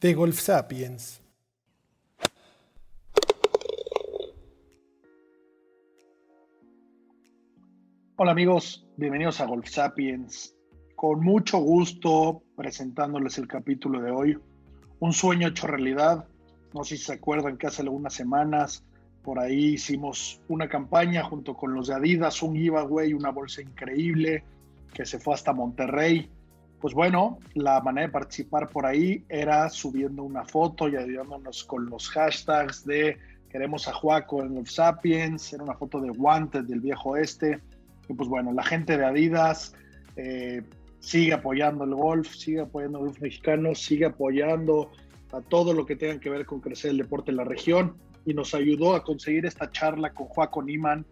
De Golf Sapiens. Hola amigos, bienvenidos a Golf Sapiens. Con mucho gusto presentándoles el capítulo de hoy. Un sueño hecho realidad. No sé si se acuerdan que hace algunas semanas por ahí hicimos una campaña junto con los de Adidas, un giveaway, una bolsa increíble que se fue hasta Monterrey. Pues bueno, la manera de participar por ahí era subiendo una foto y ayudándonos con los hashtags de queremos a Juaco en Golf Sapiens, era una foto de guantes del viejo este. Y pues bueno, la gente de Adidas eh, sigue apoyando el golf, sigue apoyando el golf mexicano, sigue apoyando a todo lo que tenga que ver con crecer el deporte en la región y nos ayudó a conseguir esta charla con Joaco Niman.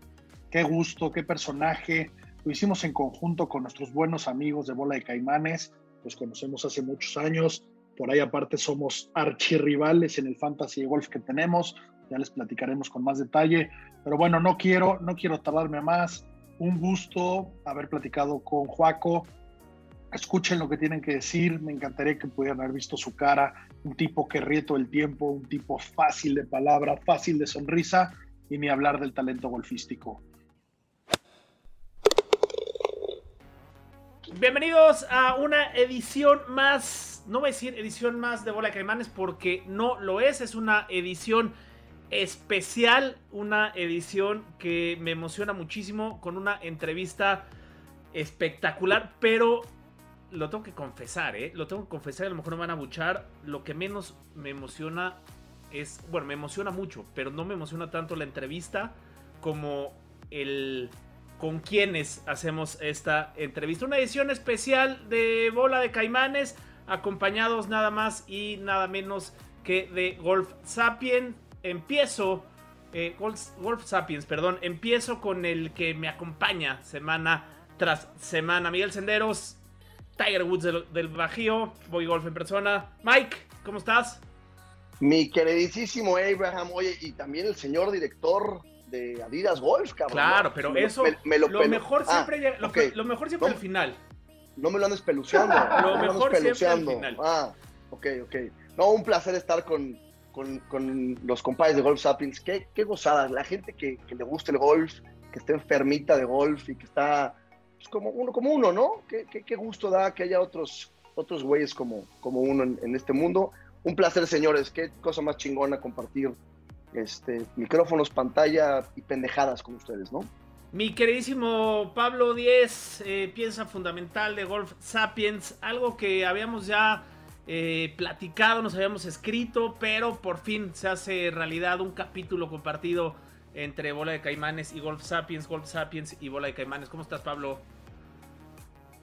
Qué gusto, qué personaje. Lo hicimos en conjunto con nuestros buenos amigos de Bola de Caimanes, los conocemos hace muchos años. Por ahí aparte somos archirrivales en el fantasy de golf que tenemos. Ya les platicaremos con más detalle. Pero bueno, no quiero, no quiero tardarme más. Un gusto haber platicado con Joaco. Escuchen lo que tienen que decir. Me encantaría que pudieran haber visto su cara. Un tipo que ríe todo el tiempo, un tipo fácil de palabra, fácil de sonrisa y ni hablar del talento golfístico. Bienvenidos a una edición más, no voy a decir edición más de Bola de Caimanes porque no lo es, es una edición especial, una edición que me emociona muchísimo con una entrevista espectacular, pero lo tengo que confesar, ¿eh? Lo tengo que confesar, a lo mejor no me van a buchar. Lo que menos me emociona es, bueno, me emociona mucho, pero no me emociona tanto la entrevista como el con quienes hacemos esta entrevista. Una edición especial de Bola de Caimanes, acompañados nada más y nada menos que de Golf Sapien. Empiezo, eh, Golf, Sapiens, perdón, empiezo con el que me acompaña semana tras semana. Miguel Senderos, Tiger Woods del, del Bajío, Voy Golf en persona. Mike, ¿cómo estás? Mi queridísimo Abraham, oye, y también el señor director de Adidas Golf, cabrón. Claro, pero Me lo- eso, me- me lo, pelo- mejor Ah, siempre, llega- lo, ok. lo mejor siempre No. al final. No me lo andes peluceando. me lo mejor siempre al final. Ah, ok, ok. No, un placer estar con, con, con los compadres de Golf Sapiens. Qué, qué gozada. La gente que, que le gusta el golf, que está enfermita de golf y que está pues, como uno, como uno, ¿no? Qué, qué, qué gusto da que haya otros, otros güeyes como, como uno en, en este mundo. Un placer, señores. Qué cosa más chingona compartir este, micrófonos, pantalla y pendejadas con ustedes, ¿no? Mi queridísimo Pablo Díez, eh, pieza fundamental de Golf Sapiens, algo que habíamos ya eh, platicado, nos habíamos escrito, pero por fin se hace realidad un capítulo compartido entre Bola de Caimanes y Golf Sapiens, Golf Sapiens y Bola de Caimanes. ¿Cómo estás, Pablo?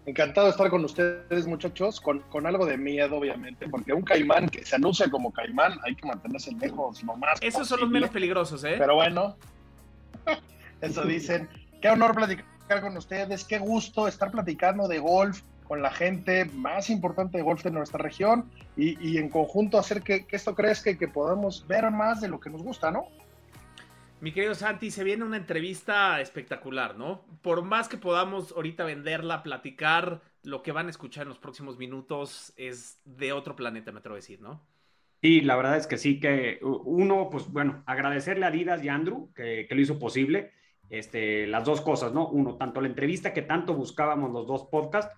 Encantado de estar con ustedes, muchachos, con, con algo de miedo, obviamente, porque un caimán que se anuncia como caimán hay que mantenerse lejos lo más Esos son los menos peligrosos, ¿eh? Pero bueno, eso dicen. Qué honor platicar con ustedes, qué gusto estar platicando de golf con la gente más importante de golf de nuestra región y, y en conjunto hacer que, que esto crezca y que podamos ver más de lo que nos gusta, ¿no? Mi querido Santi, se viene una entrevista espectacular, ¿no? Por más que podamos ahorita venderla, platicar, lo que van a escuchar en los próximos minutos es de otro planeta, me atrevo a decir, ¿no? Sí, la verdad es que sí, que uno, pues bueno, agradecerle a Adidas y Andrew que, que lo hizo posible. Este, las dos cosas, ¿no? Uno, tanto la entrevista que tanto buscábamos los dos podcasts,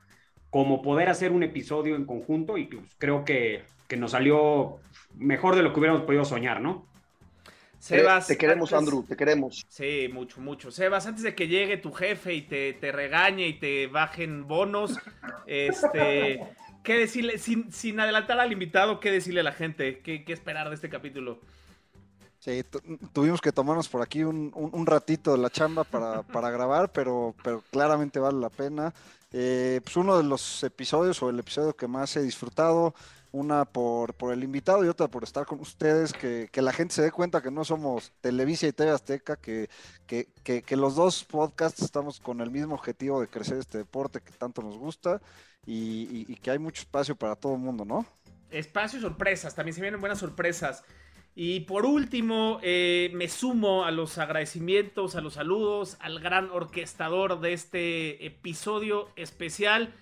como poder hacer un episodio en conjunto y pues, creo que, que nos salió mejor de lo que hubiéramos podido soñar, ¿no? Sebas, te queremos, antes- Andrew, te queremos. Sí, mucho, mucho. Sebas, antes de que llegue tu jefe y te, te regañe y te bajen bonos, este, ¿qué decirle, sin, sin adelantar al invitado, qué decirle a la gente? ¿Qué, qué esperar de este capítulo? Sí, tuvimos que tomarnos por aquí un, un, ratito de la chamba para, para, grabar, pero, pero claramente vale la pena. Eh, pues uno de los episodios o el episodio que más he disfrutado, una por, por el invitado y otra por estar con ustedes, que, que, la gente se dé cuenta que no somos Televisa y TV Azteca, que, que, que, los dos podcasts estamos con el mismo objetivo de crecer este deporte que tanto nos gusta y, que hay mucho espacio para todo el mundo, ¿no? Espacio y sorpresas, también se vienen buenas sorpresas. Y por último, eh, me sumo a los agradecimientos, a los saludos, al gran orquestador de este episodio especial.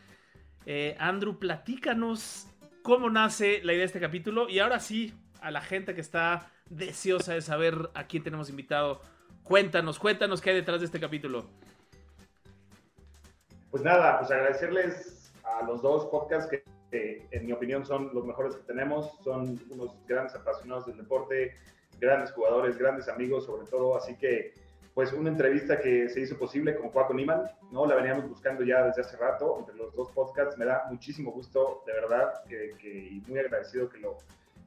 Eh, Andrew, platícanos cómo nace la idea de este capítulo. Y ahora sí, a la gente que está deseosa de saber a quién tenemos invitado, cuéntanos, cuéntanos qué hay detrás de este capítulo. Pues nada, pues agradecerles a los dos podcasts que en mi opinión son los mejores que tenemos, son unos grandes apasionados del deporte, grandes jugadores, grandes amigos sobre todo, así que pues una entrevista que se hizo posible con Juaco Niman, ¿no? La veníamos buscando ya desde hace rato, entre los dos podcasts, me da muchísimo gusto, de verdad, que, y muy agradecido que lo,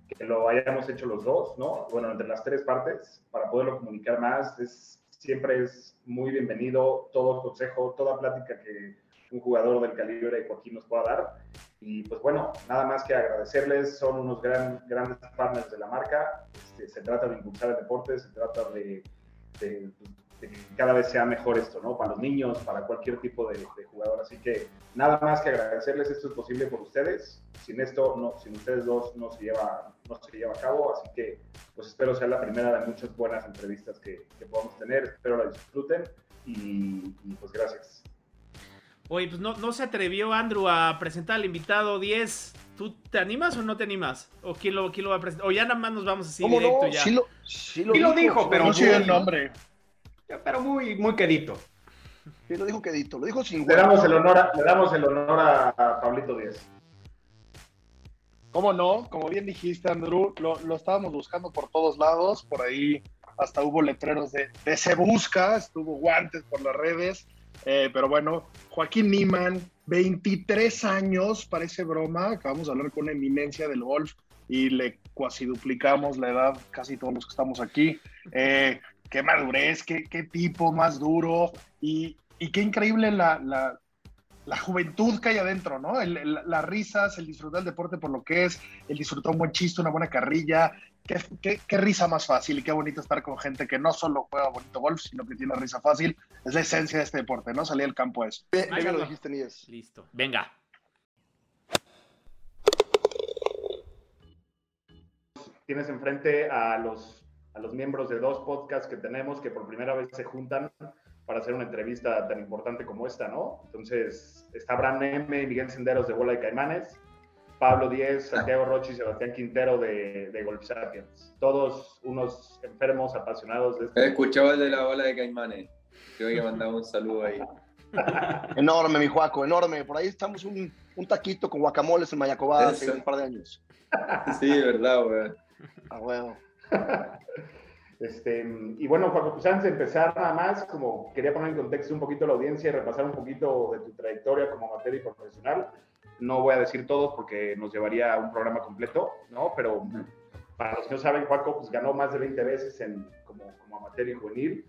que lo hayamos hecho los dos, ¿no? Bueno, entre las tres partes, para poderlo comunicar más, es, siempre es muy bienvenido todo consejo, toda plática que un jugador del calibre de Joaquín nos pueda dar. Y pues bueno, nada más que agradecerles, son unos gran, grandes partners de la marca. Este, se trata de impulsar el deporte, se trata de, que cada vez sea mejor esto, ¿no? Para los niños, para cualquier tipo de, jugador. Así que nada más que agradecerles, esto es posible por ustedes. Sin esto, no, sin ustedes dos, no se lleva, no se lleva a cabo. Así que pues espero sea la primera de muchas buenas entrevistas que, que podamos tener. Espero la disfruten y, y pues gracias. Oye, pues no, no se atrevió Andrew a presentar al invitado 10. ¿Tú te animas o no te animas? ¿O quién lo, quién lo va a presentar? O ya nada más nos vamos así directo ya. Sí lo, sí lo, dijo, pero. No sé el nombre. Pero muy, muy quedito. Sí, lo dijo quedito. Lo dijo sin Le damos el honor a, le damos el honor a, Pablito 10. ¿Cómo no? Como bien dijiste, Andrew, lo, lo, estábamos buscando por todos lados. Por ahí hasta hubo letreros de, de se busca, estuvo guantes por las redes. Eh, pero bueno, Joaquín Niman, 23 años, parece broma. Acabamos de hablar con una eminencia del golf y le cuasi duplicamos la edad, casi todos los que estamos aquí. Eh, qué madurez, qué, qué, tipo más duro y, y qué increíble la, la, la, juventud que hay adentro, ¿no? las risas, el disfrutar del deporte por lo que es, el disfrutar un buen chiste, una buena carrilla, Qué, qué, risa más fácil y qué bonito estar con gente que no solo juega bonito golf, sino que tiene risa fácil. Es la esencia de este deporte, ¿no? Salir al campo eso. Venga, lo dijiste, Níes. Listo. Venga. Tienes enfrente a los, a los miembros de dos podcasts que tenemos que por primera vez se juntan para hacer una entrevista tan importante como esta, ¿no? Entonces, está Bran M y Miguel Senderos de Bola de Caimanes Pablo Díez, Santiago Rochi y Sebastián Quintero de, de Golf Sapiens. Todos unos enfermos, apasionados de este. Escuchaba el de la bola de Caimanes. Creo que mandaba un saludo ahí. enorme, mi Juaco, enorme. Por ahí estamos un, un taquito con guacamoles en Mayacobá hace un par de años. Sí, verdad, güey. A huevo. Este, y bueno, Juaco, pues antes de empezar nada más, como quería poner en contexto un poquito la audiencia y repasar un poquito de tu trayectoria como amateur y profesional. No voy a decir todos porque nos llevaría a un programa completo, ¿no? Pero para los que no saben, Juaco pues, ganó más de 20 veces en, como, como amateur y juvenil.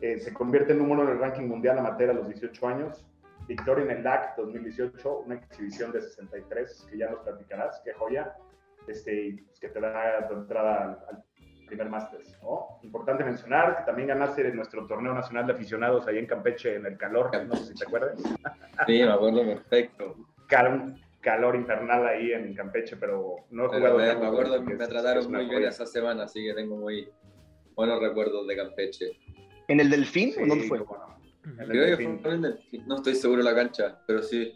Eh, se convierte en número en el ranking mundial amateur a los 18 años. Victoria en el LAC 2018, una exhibición de 63, que ya nos platicarás, qué joya, este, pues, que te da tu entrada al, primer Masters. ¿no? Importante mencionar que también ganaste en nuestro torneo nacional de aficionados ahí en Campeche, en el calor, no sé si te acuerdas. Sí, me acuerdo perfecto un calor infernal ahí en Campeche, pero no he jugado. me, acuerdo que me trataron muy bien esa semana, así que tengo muy buenos recuerdos de Campeche. ¿En el Delfín o dónde fue? Creo que fue en el Delfín. No estoy seguro de la cancha, pero sí.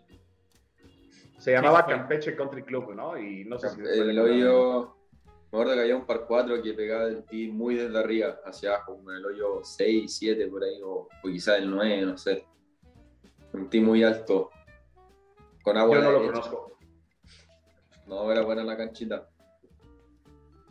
Se llamaba Campeche Country Club, ¿no? Y no sé si el hoyo. Me acuerdo que había un par 4 que pegaba el tee muy desde arriba hacia abajo, como el hoyo 6, 7 por ahí, o, o quizás el 9, no sé. Un tee muy alto. Con agua. Yo no lo conozco. No, era buena la canchita.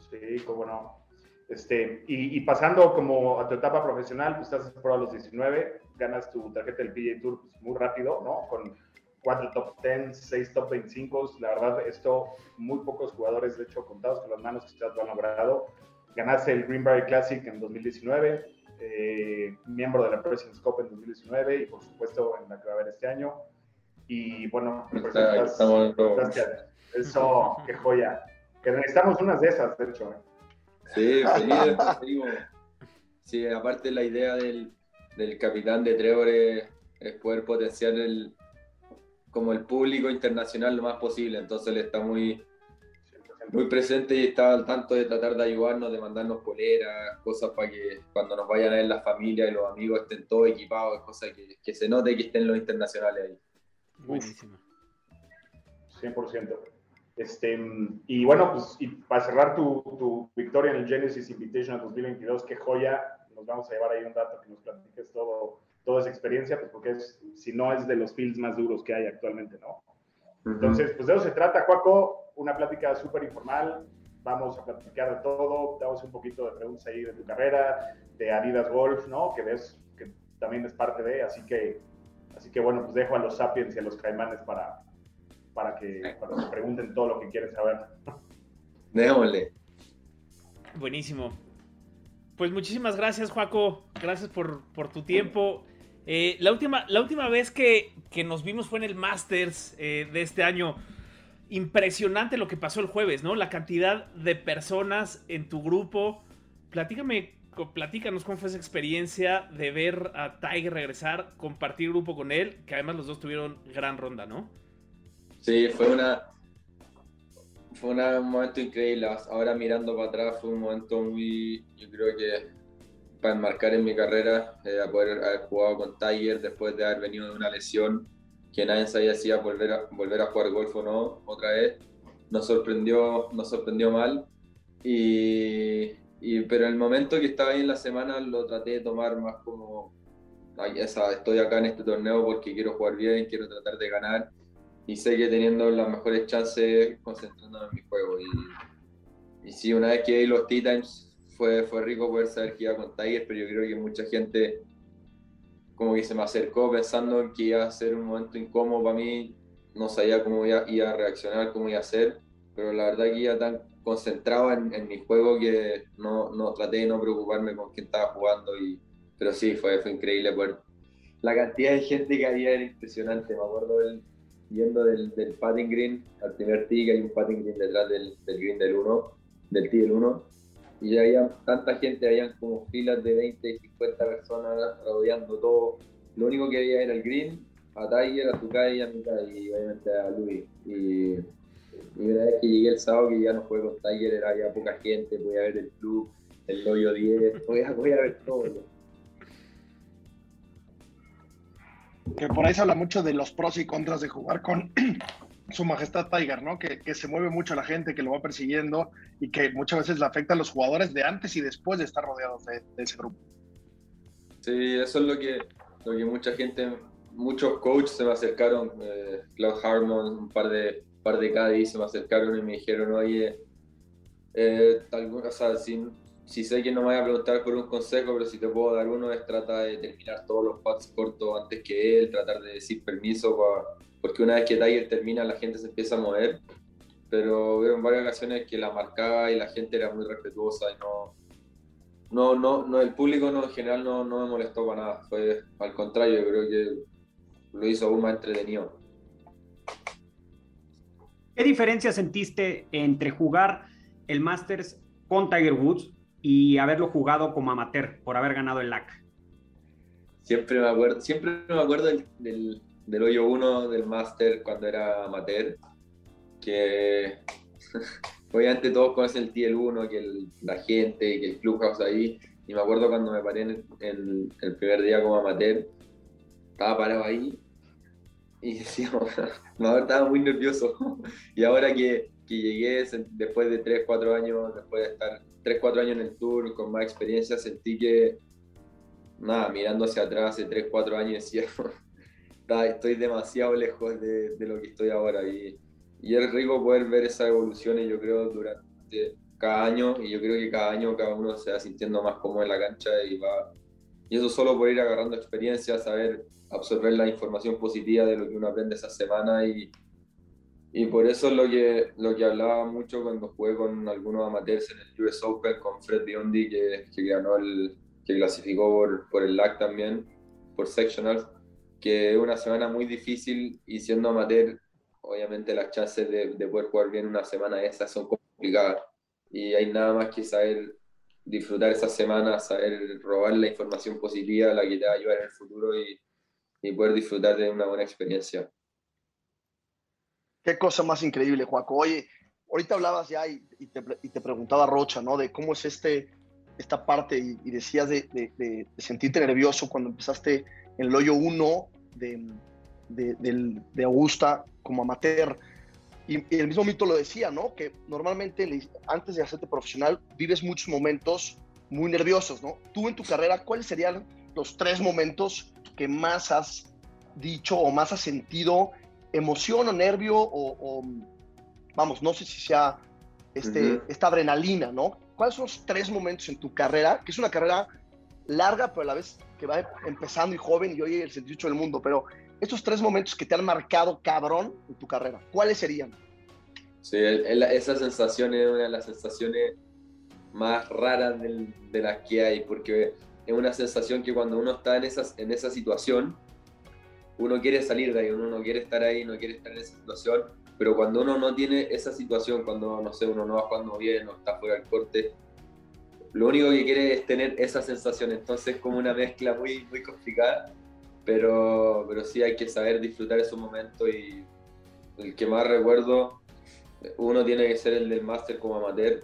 Sí, cómo no. Este, y, pasando como a tu etapa profesional, pues estás por a los 19, ganas tu tarjeta del PGA Tour pues, muy rápido, ¿no? Con cuatro top 10, seis top 25. La verdad, esto muy pocos jugadores, de hecho, contados con las manos que ya lo han logrado. ganaste el Greenberry Classic en 2019, eh, miembro de la President's Cup en 2019 y por supuesto en la que va a haber este año. Y bueno, representas, gracias. Eso, qué joya. Que necesitamos unas de esas, de hecho. ¿eh? Sí, feliz, Sí, aparte la idea del, del capitán de Trevor es, poder potenciar el, como el público internacional lo más posible. Entonces él está muy, muy presente y está al tanto de tratar de ayudarnos, de mandarnos poleras, cosas para que cuando nos vayan a ver la familia y los amigos estén todos equipados, cosas que, que se note que estén los internacionales ahí. Buenísimo. 100%. Este, y bueno, pues y para cerrar tu, tu, victoria en el Genesis Invitational 2022, qué joya, nos vamos a llevar ahí un dato que nos platiques todo, toda esa experiencia, pues porque es, si no es de los fields más duros que hay actualmente, ¿no? Entonces, pues de eso se trata, Cuaco, una plática súper informal, vamos a platicar de todo, damos un poquito de preguntas ahí de tu carrera, de Adidas Golf, ¿no? Que ves que también es parte de, así que, así que bueno, pues dejo a los Sapiens y a los Caimanes para, para que, para se pregunten todo lo que quieren saber. Déjole. Buenísimo. Pues muchísimas gracias, Juaco. Gracias por, tu tiempo. Eh, la, última, la última vez que, nos vimos fue en el Masters eh, de este año. Impresionante lo que pasó el jueves, ¿no? La cantidad de personas en tu grupo. Platícame, platícanos cómo fue esa experiencia de ver a Tiger regresar, compartir grupo con él, que además los dos tuvieron gran ronda, ¿no? Sí, fue una fue un momento increíble. Ahora mirando para atrás fue un momento muy, yo creo que para enmarcar en mi carrera, eh, a poder haber jugado con Tiger después de haber venido de una lesión que nadie sabía si iba a volver a, volver a jugar golf o no otra vez. Nos sorprendió, nos sorprendió mal. Y, y, pero el momento que estaba ahí en la semana lo traté de tomar más como, estoy acá en este torneo porque quiero jugar bien, quiero tratar de ganar. Y sé que teniendo las mejores chances concentrándome en mi juego. Y, y sí, una vez que hay los Tea Times fue, fue rico poder saber que iba con Tiger, pero yo creo que mucha gente como que se me acercó pensando que iba a ser un momento incómodo para mí, no sabía cómo iba, iba a reaccionar, cómo iba a ser, pero la verdad que iba tan concentrado en, en mi juego que no, no, traté de no preocuparme con quién estaba jugando, y, pero sí, fue, fue increíble. La cantidad de gente que había era impresionante, me acuerdo del yendo del, del padding green al primer tee, que hay un padding green detrás del, green del 1, del tee del 1, y había tanta gente, habían como filas de 20 y 50 personas rodeando todo. Lo único que había era el green, a Tiger, a Tukai a mitad, y obviamente a Luis. Y una vez que llegué el sábado, que ya no jugué con Tiger, era ya poca gente, podía ver el club, el hoyo 10, podía, podía ver todo que por ahí se habla mucho de los pros y contras de jugar con su majestad Tiger, ¿no? Que, que, se mueve mucho la gente, que lo va persiguiendo y que muchas veces le afecta a los jugadores de antes y después de estar rodeados de, ese grupo. Sí, eso es lo que, lo que mucha gente, muchos coaches se me acercaron, eh, Claude Harmon, un par de, par de Cádiz se me acercaron y me dijeron, oye, eh, tal, o sea, sin, si sé que no me voy a preguntar por un consejo, pero si te puedo dar uno es tratar de terminar todos los pads cortos antes que él, tratar de decir permiso, porque una vez que Tiger termina la gente se empieza a mover, pero hubo varias ocasiones que la marcaba y la gente era muy respetuosa y no, no, no, no el público no, en general no, no me molestó para nada, fue al contrario, creo que lo hizo aún más entretenido. ¿Qué diferencia sentiste entre jugar el Masters con Tiger Woods y haberlo jugado como amateur por haber ganado el LAC? Siempre me acuerdo, siempre me acuerdo del, del, hoyo 1 del Master cuando era amateur, que obviamente todos conocen el TL 1, que la gente, que el clubhouse ahí, y me acuerdo cuando me paré en, el primer día como amateur, estaba parado ahí y decía, no, estaba muy nervioso. y ahora que, que llegué después de 3, 4 años, después de estar 3, 4 años en el tour, con más experiencia, sentí que, nada, mirando hacia atrás hace 3, 4 años decía, estoy demasiado lejos de, de, lo que estoy ahora. Y, y es rico poder ver esas evoluciones, yo creo, durante cada año, y yo creo que cada año cada uno se va sintiendo más cómodo en la cancha y va... Y eso solo por ir agarrando experiencia, saber absorber la información positiva de lo que uno aprende esa semana y, Y por eso lo que, lo que hablaba mucho cuando jugué con algunos amateurs en el US Open, con Fred Biondi, que, que ganó el, que clasificó por, por el LAC también, por sectionals, que es una semana muy difícil y siendo amateur, obviamente las chances de, de poder jugar bien una semana esas son complicadas. Y hay nada más que saber disfrutar esa semana, saber robar la información positiva, la que te va a ayudar en el futuro y, y poder disfrutar de una buena experiencia. Qué cosa más increíble, Juaco. Oye, ahorita hablabas ya y, y, te, y, te, preguntaba Rocha, ¿no? De cómo es este, esta parte y, y decías de, de, de, sentirte nervioso cuando empezaste en el hoyo 1 de, de, Augusta como amateur. Y, el mismo mito lo decía, ¿no? Que normalmente antes de hacerte profesional vives muchos momentos muy nerviosos, ¿no? Tú en tu carrera, ¿cuáles serían los tres momentos que más has dicho o más has sentido emoción o nervio o, o vamos, no sé si sea este, uh -huh. esta adrenalina, ¿no? ¿Cuáles son los tres momentos en tu carrera? Que es una carrera larga, pero a la vez que va empezando y joven y hoy el 78 del mundo, pero estos tres momentos que te han marcado cabrón en tu carrera, ¿cuáles serían? Sí, esa sensación es una de las sensaciones más raras del, de las que hay, porque es una sensación que cuando uno está en, esas, en esa situación, uno quiere salir de ahí, uno no quiere estar ahí, no quiere estar en esa situación, pero cuando uno no tiene esa situación, cuando, no sé, uno no va jugando bien, no está fuera del corte, lo único que quiere es tener esa sensación, entonces es como una mezcla muy, muy complicada, pero, pero sí hay que saber disfrutar esos momentos y el que más recuerdo, uno tiene que ser el del máster como amateur,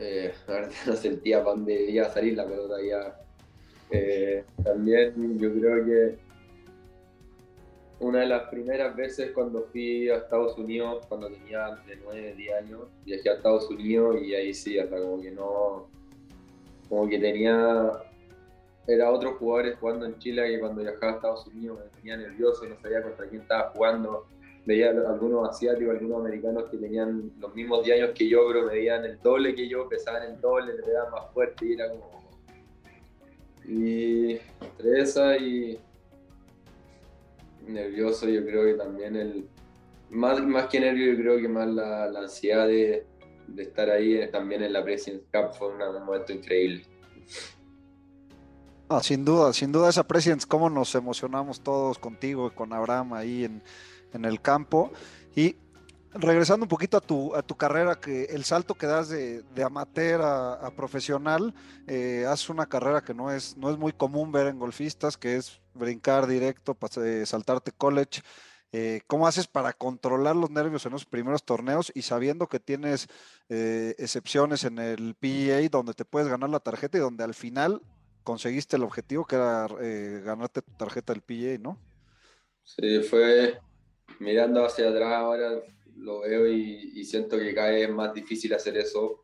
eh, no sentía para dónde iba salir la pelota ya. Eh, también yo creo que una de las primeras veces cuando fui a Estados Unidos, cuando tenía de 9, 10 años, viajé a Estados Unidos y ahí sí, hasta como que no, como que tenía, era otros jugadores jugando en Chile que cuando viajaba a Estados Unidos me tenía nervioso, no sabía contra quién estaba jugando, veía algunos asiáticos, algunos americanos que tenían los mismos 10 años que yo, pero medían el doble que yo, pesaban el doble, le daban más fuerte y era como... Y entre esa y nervioso, yo creo que también el. Más, más que nervio, yo creo que más la, ansiedad de, estar ahí también en la President's Cup fue un momento increíble. Ah, sin duda, sin duda esa President's, cómo nos emocionamos todos contigo y con Abraham ahí en, en el campo. Y regresando un poquito a tu, a tu carrera, que el salto que das de, de amateur a, a profesional, eh, haces una carrera que no es, no es muy común ver en golfistas, que es brincar directo, eh, saltarte college. Eh, ¿Cómo haces para controlar los nervios en los primeros torneos y sabiendo que tienes eh, excepciones en el PGA donde te puedes ganar la tarjeta y donde al final conseguiste el objetivo que era eh, ganarte tu tarjeta del PGA, ¿no? Sí, fue mirando hacia atrás ahora lo veo y, y siento que cada vez es más difícil hacer eso.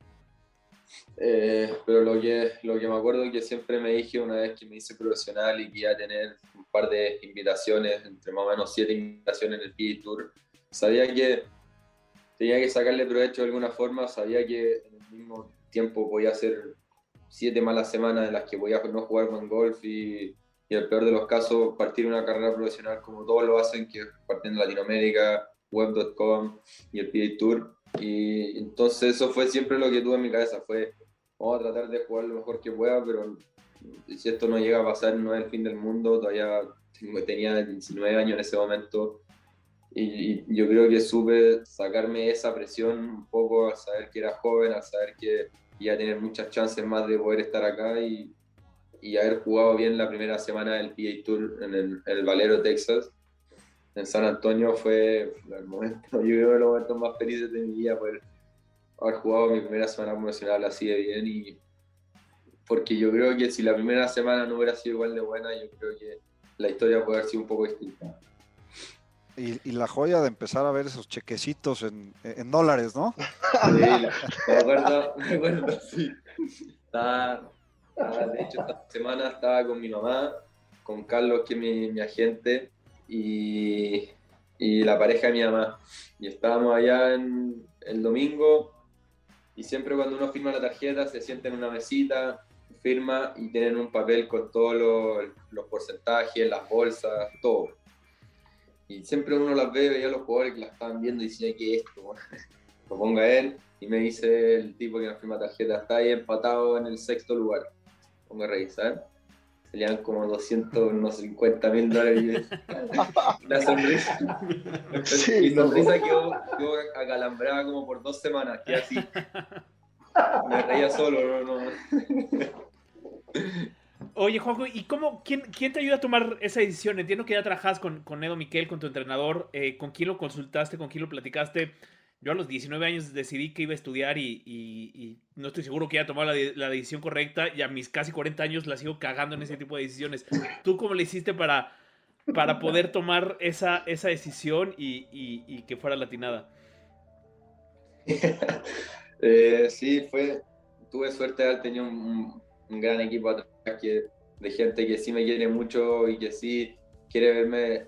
Eh, pero lo que, lo que me acuerdo es que siempre me dije una vez que me hice profesional y que iba a tener un par de invitaciones, entre más o menos siete invitaciones en el PGA Tour, sabía que tenía que sacarle provecho de alguna forma, sabía que en el mismo tiempo podía hacer siete malas semanas en las que podía no jugar buen golf y, y el peor de los casos partir una carrera profesional como todos lo hacen, que partiendo de Latinoamérica, web.com y el PGA Tour. Y entonces eso fue siempre lo que tuve en mi cabeza, fue vamos a tratar de jugar lo mejor que pueda, pero si esto no llega a pasar no es el fin del mundo, todavía tenía 19 años en ese momento. Y, y yo creo que supe sacarme esa presión un poco al saber que era joven, al saber que iba a tener muchas chances más de poder estar acá y, y haber jugado bien la primera semana del PA Tour en el, en el Valero, Texas en San Antonio fue el momento, yo creo que los momentos más felices de mi vida por haber jugado mi primera semana profesional así de bien y porque yo creo que si la primera semana no hubiera sido igual de buena, yo creo que la historia puede haber sido un poco distinta. Y, y la joya de empezar a ver esos chequecitos en, en dólares, ¿no? Sí, me acuerdo, me acuerdo, sí. Estaba, de hecho, esta semana estaba con mi mamá, con Carlos, que es mi, mi agente, y, la pareja de mi mamá. Y estábamos allá el domingo y siempre cuando uno firma la tarjeta se sienta en una mesita, firma y tienen un papel con todos los, los porcentajes, las bolsas, todo. Y siempre uno las ve, veía a los jugadores que las estaban viendo y decía, ¿qué es esto? Lo ponga él y me dice el tipo que nos firma tarjeta, está ahí empatado en el sexto lugar. Pongo a revisar. Serían como 250 mil dólares. La sonrisa. Sí, Mi no. sonrisa quedó, quedó acalambrada como por dos semanas, que así. Me reía solo, no, no. Oye, Juanjo, ¿y cómo, quién, quién te ayuda a tomar esa decisión? Entiendo que ya trabajas con, con Edo Miquel, con tu entrenador. eh, ¿Con quién lo consultaste? ¿Con quién lo platicaste? Yo a los 19 años decidí que iba a estudiar y, no estoy seguro que haya tomado la, de- la decisión correcta y a mis casi 40 años la sigo cagando en ese tipo de decisiones. ¿Tú cómo le hiciste para, para poder tomar esa, esa decisión y, y- que fuera latinada? Eh, sí, fue. Tuve suerte de haber un gran equipo atrás que, de gente que sí me quiere mucho y que sí quiere verme,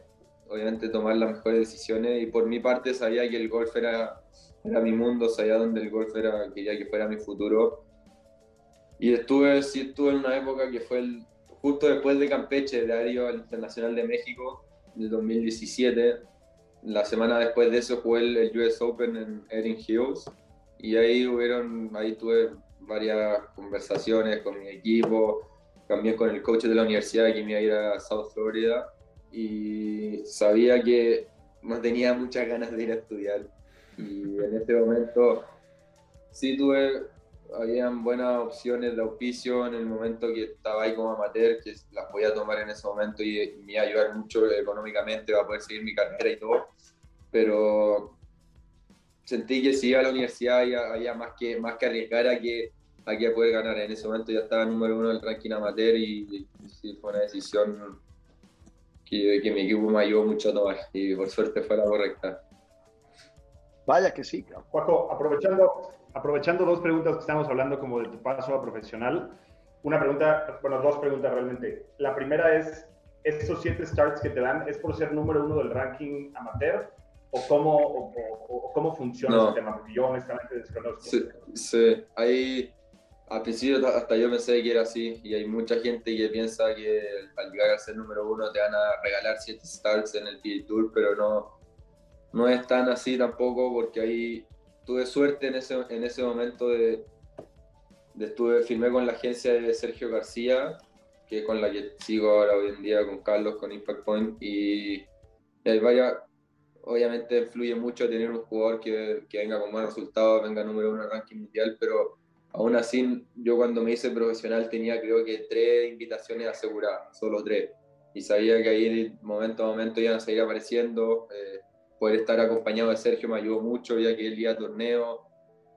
obviamente, tomar las mejores decisiones. Y por mi parte, sabía que el golf era, era mi mundo, sabía dónde el golf era, quería que fuera mi futuro. Y estuve, sí, estuve en una época que fue el, justo después de Campeche, de haber ido al Internacional de México, del 2017. La semana después de eso jugué el, el US Open en Erin Hills y ahí hubieron, ahí tuve varias conversaciones con mi equipo, también con el coach de la universidad que me iba a ir a South Florida y sabía que no tenía muchas ganas de ir a estudiar y en este momento sí tuve, habían buenas opciones de auspicio en el momento que estaba ahí como amateur, que las podía tomar en ese momento y, y me iba a ayudar mucho económicamente para poder seguir mi carrera y todo, pero sentí que si iba a la universidad había, había más, que, más que arriesgar a que, a que poder ganar. En ese momento ya estaba número uno del ranking amateur y, y sí, fue una decisión que, que mi equipo me ayudó mucho a tomar y por suerte fue la correcta. Vaya que sí. Juaco, aprovechando, aprovechando dos preguntas que estamos hablando como de tu paso a profesional, una pregunta, bueno, dos preguntas realmente. La primera es, ¿esos siete starts que te dan es por ser número uno del ranking amateur? ¿O cómo, o, o- o cómo funciona No. ese tema? Porque yo honestamente desconozco. Sí, sí, hay, al principio hasta yo pensé que era así y hay mucha gente que piensa que al llegar a ser número uno te van a regalar siete starts en el PGA Tour, pero no, no es tan así tampoco porque ahí tuve suerte en ese, en ese momento de, de estuve, firmé con la agencia de Sergio García, que es con la que sigo ahora hoy en día con Carlos, con Impact Point, y hay varias, obviamente influye mucho tener un jugador que, que venga con buenos resultados, venga número uno en el ranking mundial, pero aún así yo cuando me hice profesional tenía creo que tres invitaciones aseguradas, solo tres, y sabía que ahí momento a momento iban a seguir apareciendo, eh, poder estar acompañado de Sergio me ayudó mucho, ya que él iba a torneo,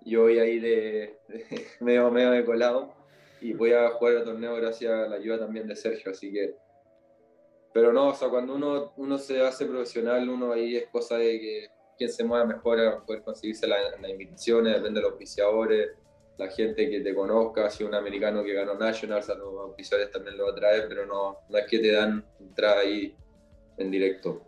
yo voy ahí de, de medio, medio de colado, y voy a jugar el torneo gracias a la ayuda también de Sergio, así que pero no, o sea, cuando uno, uno se hace profesional, uno ahí es cosa de que quien se mueva mejor a poder conseguirse la- las invitaciones, depende de los auspiciadores, la gente que te conozca, si un americano que ganó Nationals, a los auspiciadores también lo atrae, pero no, no es que te dan entrada ahí en directo.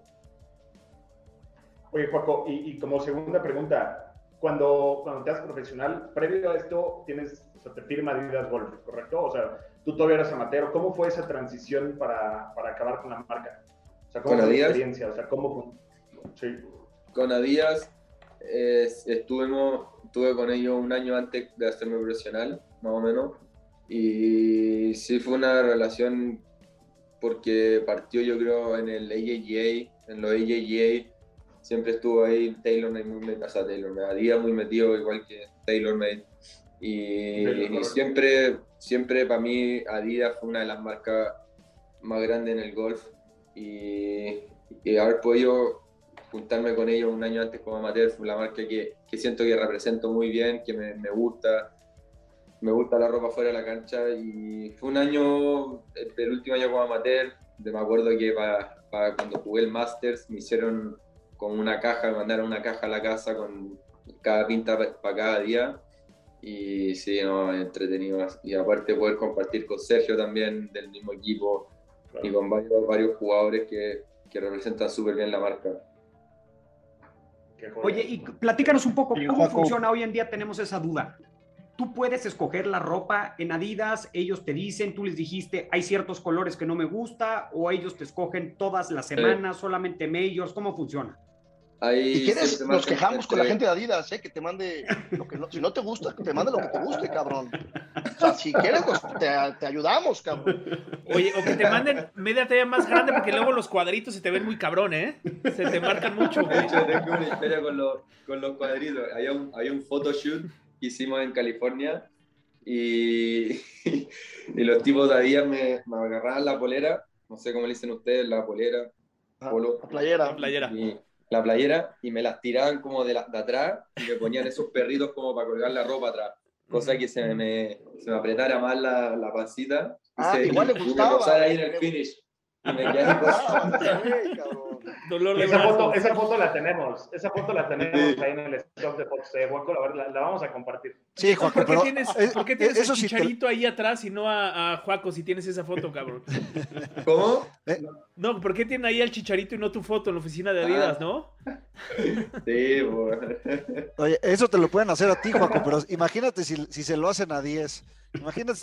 Oye, Juaco, y, y como segunda pregunta, cuando, cuando te haces profesional, previo a esto, tienes, o sea, te firma Adidas Golf, ¿correcto? O sea, tú todavía eras amateur. ¿Cómo fue esa transición para, para acabar con la marca? O sea, ¿cómo ¿Con fue la Adidas? experiencia? O sea, ¿cómo fue? Sí. Con Adidas eh, estuvimos, estuve con ellos un año antes de hacerme profesional, más o menos, y sí fue una relación porque partió yo creo en el AJGA, en los AJGA, siempre estuvo ahí TaylorMade muy metido, o sea, TaylorMade, Adidas muy metido, igual que TaylorMade, y, Taylor, y correcto. siempre, siempre para mí Adidas fue una de las marcas más grandes en el golf, y, y haber podido juntarme con ellos un año antes como amateur fue la marca que, que siento que represento muy bien, que me, me gusta, me gusta la ropa fuera de la cancha y fue un año, el, el último año como amateur, de, me acuerdo que para, para cuando jugué el Masters me hicieron con una caja, me mandaron una caja a la casa con cada pinta para cada día. Y sí, no, entretenido. Y aparte poder compartir con Sergio también del mismo equipo y con varios, varios jugadores que, que representan súper bien la marca. Oye, y platícanos un poco cómo funciona hoy en día, tenemos esa duda. tú puedes escoger la ropa en Adidas, ellos te dicen, tú les dijiste, hay ciertos colores que no me gusta, o ellos te escogen todas las semanas, solamente majors, ¿cómo funciona? Ahí Si quieres, nos quejamos con la gente de Adidas, ¿eh? que te mande lo que no, si no te gusta, que te mande lo que te guste, cabrón. O sea, si quieres, nos- te, te ayudamos, cabrón. Oye, o que te manden media talla más grande porque luego los cuadritos se te ven muy cabrón, ¿eh? Se te marcan mucho, De hecho, tengo una historia con los, con los cuadritos. Había un, había un photoshoot que hicimos en California y, y los tipos de Adidas me, me agarraban la polera, no sé cómo le dicen ustedes, la polera, polo, La playera. La playera. y la playera y me las tiraban como de, la- de atrás y me ponían esos perritos como para colgar la ropa atrás. Cosa que se me, se me apretara más la, la pancita. y Ah, se- igual le y me gustaba. ahí en el finish. Y me quedé Ah. Dolor de Esa brazo. foto, esa foto la tenemos, esa foto la tenemos ahí en el stock de fotos de Juaco, la, la, la vamos a compartir. Sí, Juaco, ¿Por qué pero tienes, eh, por qué eh, tienes eso el sí te- chicharito ahí atrás y no a, a Juaco si tienes esa foto, cabrón? ¿Cómo? No, ¿por qué tiene ahí al chicharito y no tu foto en la oficina de Adidas, no? Sí, bueno. Oye, eso te lo pueden hacer a ti, Juaco, pero imagínate si, si se lo hacen a 10. Imagínate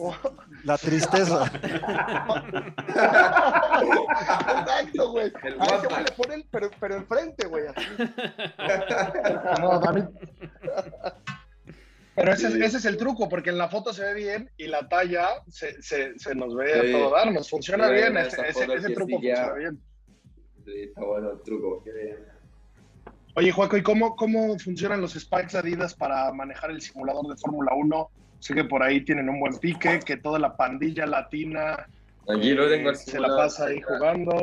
la tristeza. Exacto, güey. A ese güey le ponen, pero, pero enfrente, güey. No, David. Pero ese, es- ese es el truco, porque en la foto se ve bien y la talla se, se, se nos ve a Sí. todo dar. Nos funciona Sí, bien, ese, ese- ese truco sí funciona bien. Sí, está bueno el truco. Oye, Juaco, ¿y cómo, cómo funcionan los spikes Adidas para manejar el simulador de Fórmula 1? Sé que por ahí tienen un buen pique, que toda la pandilla latina Aquí lo tengo eh, se la pasa ahí jugando.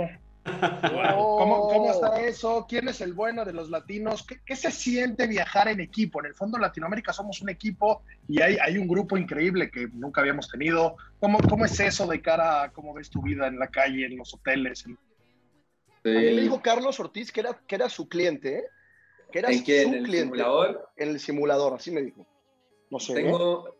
¿Cómo, ¿Cómo está eso? ¿Quién es el bueno de los latinos? ¿Qué, qué se siente viajar en equipo? En el fondo, Latinoamérica somos un equipo y hay, hay un grupo increíble que nunca habíamos tenido. ¿Cómo, ¿Cómo es eso de cara a cómo ves tu vida en la calle, en los hoteles? en- A mí me Sí. dijo Carlos Ortiz que era, que era su cliente, ¿eh? Que era ¿En qué? ¿En el cliente. simulador? En el simulador, así me dijo. No sé. ¿eh? Tengo,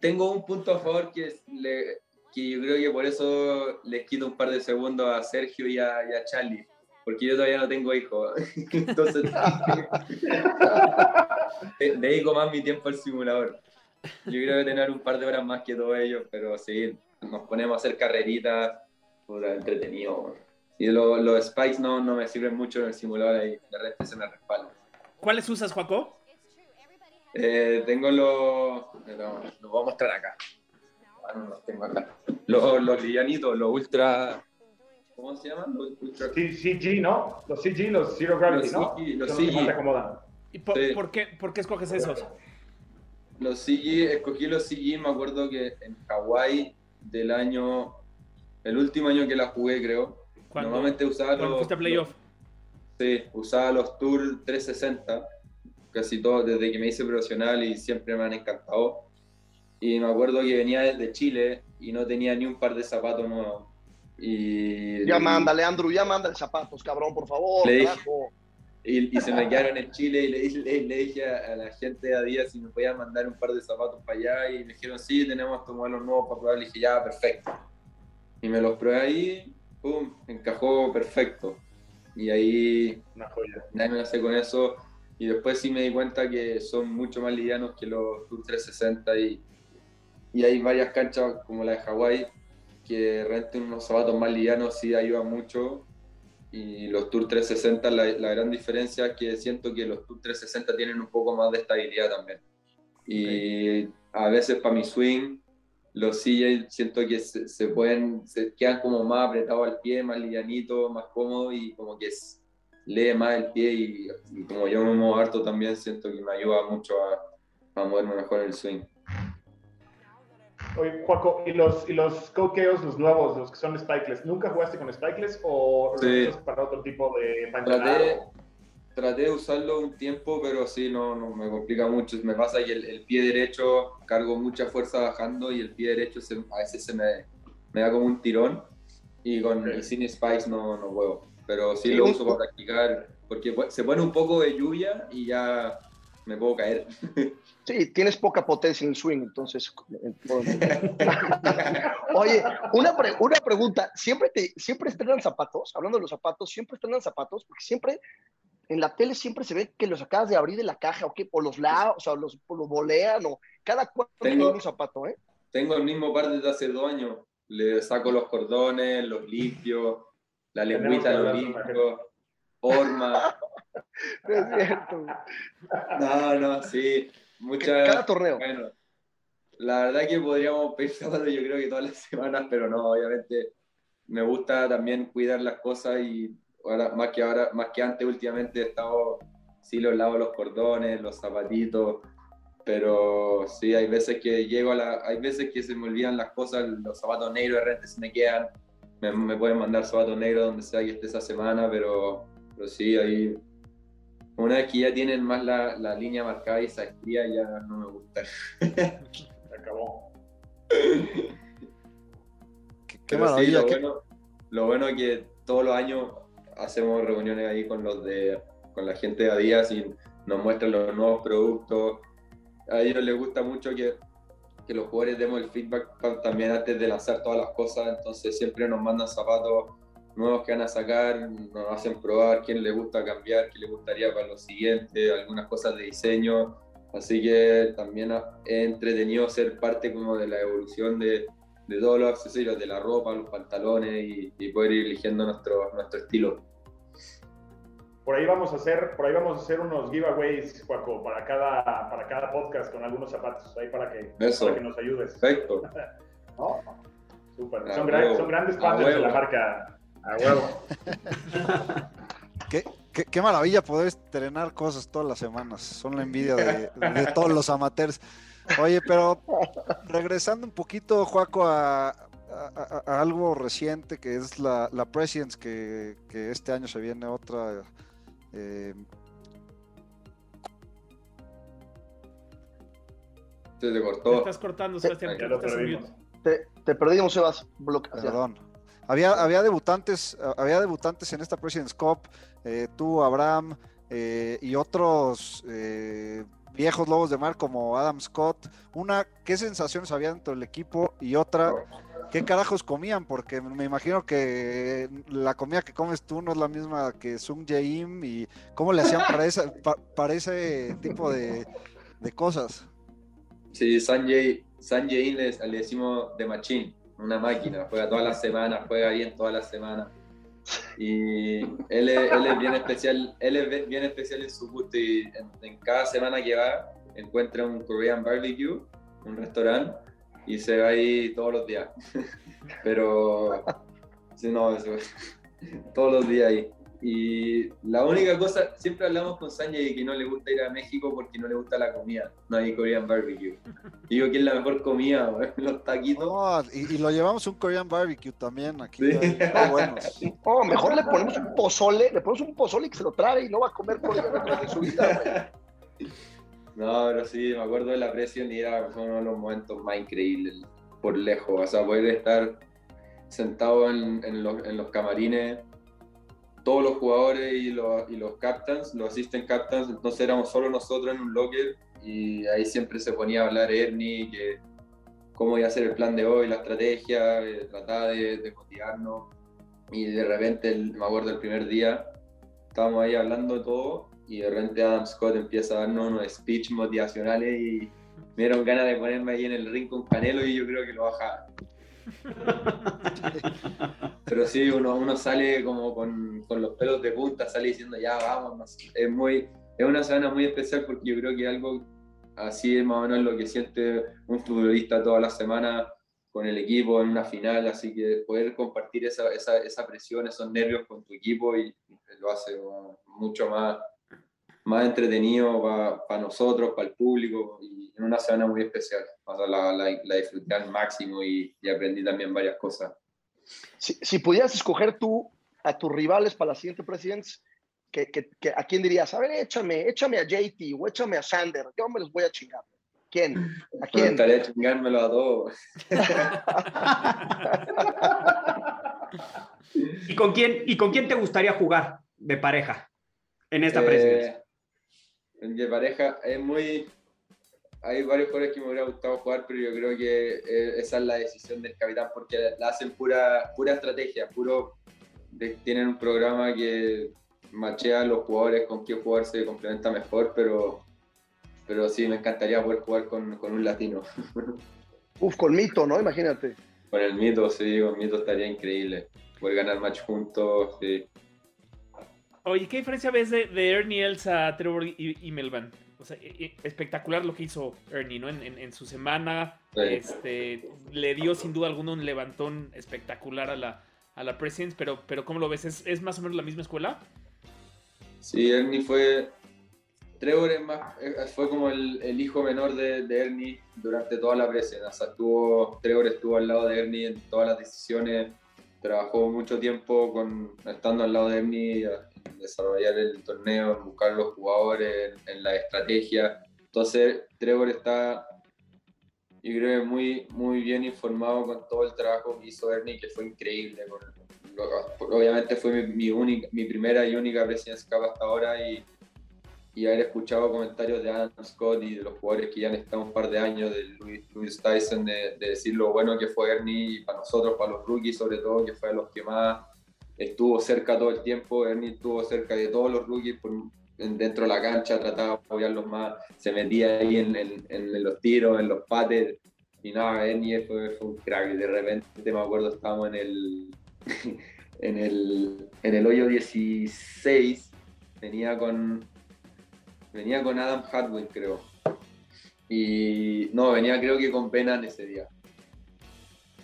tengo un punto a favor que, es le- que yo creo que por eso les quito un par de segundos a Sergio y a, y a Charlie, porque yo todavía no tengo hijos. Entonces, de- dedico más mi tiempo al simulador. Yo creo que tener un par de horas más que todos ellos, pero sí, nos ponemos a hacer carreritas, puta, entretenido. Y lo- los spikes no, no me sirven mucho en el simulador, ahí de repente se me respalda. ¿Cuáles usas, Juaco? Eh, tengo los. no, Los voy a mostrar acá. Ah, no los tengo acá. Los, los livianitos, los ultra. ¿Cómo se llaman? Los ultra. C- CG, ¿no? Los CG, los Zero Gravity, Los ¿no? CG, los Son los que CG. más te acomodan. ¿Y por, Sí. por qué, por qué escoges esos? Los CG, escogí los CG, me acuerdo que en Hawái del año. El último año que la jugué, creo. Cuando- Normalmente usaba Cuando los. fuiste a playoff. Sí, usaba los Tour 360, casi todos desde que me hice profesional y siempre me han encantado. Y me acuerdo que venía desde Chile y no tenía ni un par de zapatos nuevos. Y, Ya mándale, Andrew, ya mándale zapatos, cabrón, por favor. Le dije- y, y se me quedaron en Chile y le, le- le dije a, a la gente de Adidas si me podían mandar un par de zapatos para allá y me dijeron sí, tenemos estos modelos nuevos para probar. Le dije ya, perfecto. Y me los probé ahí, pum, encajó perfecto. Y ahí Una joya. me hace con eso. Y después sí me di cuenta que son mucho más livianos que los Tour 360 y, y hay varias canchas como la de Hawái que renten unos zapatos más livianos sí ayuda mucho. Y los Tour 360, la, la gran diferencia es que siento que los Tour 360 tienen un poco más de estabilidad también. Y a veces para mi swing, los CJ siento que se, se pueden, se quedan como más apretados al pie, más livianitos, más cómodos y como que es- lee más el pie y, y como yo me muevo harto también siento que me ayuda mucho a, a moverme mejor en el swing. Oye, Juaco, ¿y los, y los coqueos, los nuevos, los que son spikeless, ¿nunca jugaste con spikeless o Sí. para otro tipo de pantalón? Traté de usarlo un tiempo, pero sí, no, no me complica mucho. Me pasa que el, el pie derecho cargo mucha fuerza bajando y el pie derecho se- a veces se me, me da como un tirón y con y sin spikes no, no juego. Pero sí, Sí, lo uso para practicar porque se pone un poco de lluvia y ya me puedo caer. Sí, tienes poca potencia en el swing, entonces. Oye, una, pre- una pregunta. ¿Siempre, te, ¿Siempre estrenan zapatos? Hablando de los zapatos, ¿siempre estrenan zapatos? Porque siempre en la tele siempre se ve que los acabas de abrir de la caja o, qué, o los la, o sea, los, los bolean o cada cuatro Tengo- un zapato, ¿eh? Tengo el mismo par desde hace dos años. Le saco los cordones, los limpio, la lengüita que lo hablar con la limpio, horma. No es cierto. No, no, sí. Muchas. Cada torneo. Bueno, la verdad que podríamos sábado yo creo que todas las semanas, pero no, obviamente me gusta también cuidar las cosas y ahora, más que ahora, más que antes últimamente he estado, sí los lavo los cordones, los zapatitos, pero sí, hay veces que llego a la, hay veces que se me olvidan las cosas, los zapatos negros de repente se me quedan, me, me pueden mandar zapatos negros donde sea que esté esa semana, pero, pero sí, ahí una vez que ya tienen más la, la línea marcada y esa estría ya no me gusta. Se acabó. Qué, qué Pero sí, maravilla. lo, qué- bueno, lo bueno es que todos los años hacemos reuniones ahí con los de con la gente de Adidas y nos muestran los nuevos productos. A ellos les gusta mucho que, que los jugadores demos el feedback también antes de lanzar todas las cosas, entonces siempre nos mandan zapatos nuevos que van a sacar, nos hacen probar quién le gusta cambiar, qué le gustaría para lo siguiente, algunas cosas de diseño, así que también es entretenido ser parte como de la evolución de, de todos los accesorios, de la ropa, los pantalones y, y poder ir eligiendo nuestro, nuestro estilo. Por ahí vamos a hacer, por ahí vamos a hacer unos giveaways, Juaco, para cada, para cada podcast con algunos zapatos, ahí para que, Eso. para que nos ayudes. Perfecto. ¿No? Súper. Son, gran- son grandes partners de la marca. A huevo. Qué, qué- qué maravilla poder estrenar cosas todas las semanas. Son la envidia de, de todos los amateurs. Oye, pero regresando un poquito, Juaco, a, a- a- a algo reciente que es la, la Presidents, que, que este año se viene otra. Eh, Se te Te cortó. estás cortando, Sebastián. Estás. Te, te perdimos, Sebas. Perdón. Había, había debutantes, había debutantes en esta President's Cup, eh, tú, Abraham, eh, y otros eh, viejos lobos de mar como Adam Scott. Una, ¿qué sensaciones había dentro del equipo? Y otra, ¿qué carajos comían? Porque me imagino que la comida que comes tú no es la misma que Sung Jae-im y cómo le hacían para, esa, pa- para ese tipo de, de cosas. Sí, Sanjay, Sanjay le, le decimos de machine, una máquina, juega todas las semanas, juega bien todas las semanas. Y él es, él es bien especial, él es bien especial en su gusto y en, en cada semana que va encuentra un Korean barbecue, un restaurante, y se va ahí todos los días. Pero, sí, no, eso, todos los días ahí. Y la única cosa, siempre hablamos con Sanjay de que no le gusta ir a México porque no le gusta la comida, no hay Korean barbecue. Digo que es la mejor comida, güey, los taquitos. No, y, y lo llevamos un Korean barbecue también aquí. Sí. buenos. Oh, mejor le ponemos un pozole, le ponemos un pozole y que se lo trae y no va a comer por de su vida, güey. No, pero sí, me acuerdo de la presión y era uno de los momentos más increíbles por lejos. O sea, poder estar sentado en, los, camarines, todos los jugadores y los, y los captains, los assistant captains, entonces éramos solo nosotros en un locker y ahí siempre se ponía a hablar Ernie, que cómo iba a ser el plan de hoy, la estrategia, eh, trataba de, de motivarnos. Y de repente, me acuerdo el primer día, estábamos ahí hablando de todo y de repente Adam Scott empieza a darnos unos speech motivacionales y me dieron ganas de ponerme ahí en el ring con Canelo y yo creo que lo bajaba. Pero sí, uno, uno sale como con, con los pelos de punta, sale diciendo ya vamos, es muy, es una semana muy especial porque yo creo que algo así es más o menos lo que siente un futbolista toda la semana con el equipo en una final, así que poder compartir esa, esa, esa presión, esos nervios con tu equipo y lo hace mucho más, más entretenido para nosotros, para el público y en una semana muy especial. O sea, la, la, la disfruté al máximo y, y aprendí también varias cosas. Si, si pudieras escoger tú a tus rivales para la siguiente Presidents, que, que, que- ¿a quién dirías? A ver, échame, échame a JT o échame a Sander. Yo me los voy a chingar. ¿Quién? ¿A Me quién? gustaría chingármelo a todos. ¿Y con quién, y con quién te gustaría jugar de pareja en esta Eh, presidencia? De pareja es muy. Hay varios jugadores que me hubiera gustado jugar, pero yo creo que eh, esa es la decisión del capitán, porque la hacen pura, pura estrategia, puro. de- tienen un programa que machea a los jugadores con qué jugador se complementa mejor, pero, pero sí, me encantaría poder jugar con, con un latino. Uf, con Mito, ¿no? Imagínate. Con el Mito, sí, con Mito estaría increíble. Poder ganar match juntos, sí. Oye, ¿qué diferencia ves de, de Ernie Els a Trevor y, y Melvin? O sea, e- e- espectacular lo que hizo Ernie, ¿no? En, en- en su semana, Sí. este, le dio sin duda alguna un levantón espectacular a la, a la Presidents, pero, pero ¿cómo lo ves? ¿Es, es más o menos la misma escuela? Sí, Ernie fue. Trevor es más, eh, fue como el, el hijo menor de, de Ernie durante toda la presidencia. O sea, estuvo, Trevor estuvo al lado de Ernie en todas las decisiones. Trabajó mucho tiempo con, estando al lado de Ernie en desarrollar el torneo, en buscar los jugadores, en, en la estrategia. Entonces, Trevor está, yo creo, muy, muy bien informado con todo el trabajo que hizo Ernie, que fue increíble. con- obviamente fue mi, mi única, mi primera y única President's Cup hasta ahora y, y haber escuchado comentarios de Adam Scott y de los jugadores que ya han estado un par de años, de Luis, Luis Tyson, de, de decir lo bueno que fue Ernie para nosotros, para los rookies sobre todo, que fue de los que más estuvo cerca todo el tiempo. Ernie estuvo cerca de todos los rookies por- en- dentro de la cancha, trataba de apoyarlos más, se metía ahí en, en- en los tiros, en los pates. Y nada, Ernie fue, fue un crack. De repente me acuerdo, estábamos en el, en el, en el hoyo 16, venía con, venía con Adam Hadwin, creo. Y no, venía creo que con Benan ese día.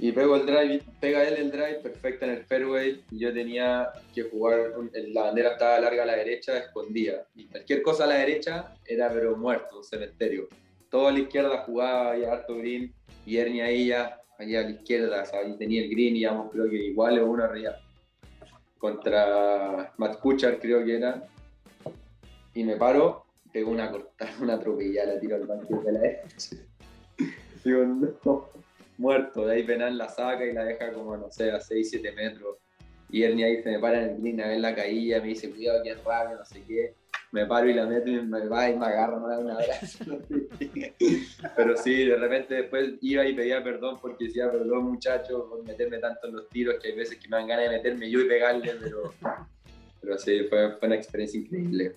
Y pego el drive, pega él el drive perfecta en el fairway. Y yo tenía que jugar, la bandera estaba larga a la derecha, escondida. Y cualquier cosa a la derecha era pero muerto, un cementerio. Todo a la izquierda jugaba, había harto green. Y Ernie ahí ya, allá a la izquierda, o ahí tenía el green y creo que igual o uno arriba. Contra Matt Kuchar creo que era. Y me paro, pego una cortada, una atropellada, la tiro al banco de la derecha. Digo, no, muerto. De ahí Penal la saca y la deja como, no sé, a 6, 7 metros. Y Ernie ahí se me para en el green a ver la caída, me dice, cuidado que es rápido, no sé qué. Me paro y la meto y me va y me agarra, me da un abrazo. Pero sí, de repente después iba y pedía perdón porque decía, perdón muchacho por meterme tanto en los tiros, que hay veces que me dan ganas de meterme yo y pegarle, pero, pero sí, fue, fue una experiencia increíble.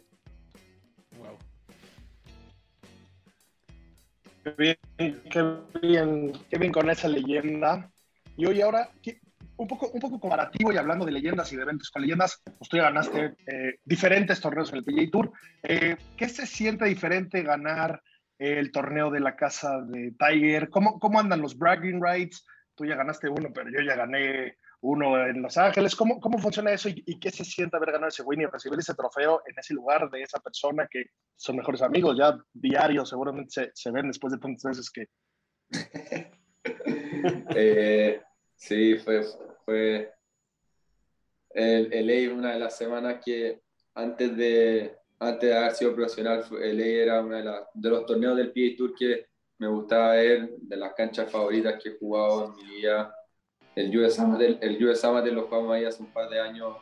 Qué bien, qué bien, qué bien con esa leyenda. Y hoy ahora, ¿qué- un poco, un poco comparativo y hablando de leyendas y de eventos con leyendas, pues tú ya ganaste eh, diferentes torneos en el PGA Tour. Eh, ¿Qué se siente diferente ganar el torneo de la casa de Tiger? ¿Cómo, cómo andan los bragging rights? Tú ya ganaste uno, pero yo ya gané uno en Los Ángeles. ¿Cómo, cómo funciona eso y, y qué se siente haber ganado ese win y recibir ese trofeo en ese lugar de esa persona que son mejores amigos, ya diarios, seguramente se, se ven después de tantas veces que Eh, sí, fue, fue el, el una de las semanas que antes de, antes de haber sido profesional, LA era uno de, de los torneos del PGA Tour que me gustaba ver, de las canchas favoritas que he jugado en mi vida. El US Amateur, el lo jugamos ahí hace un par de años,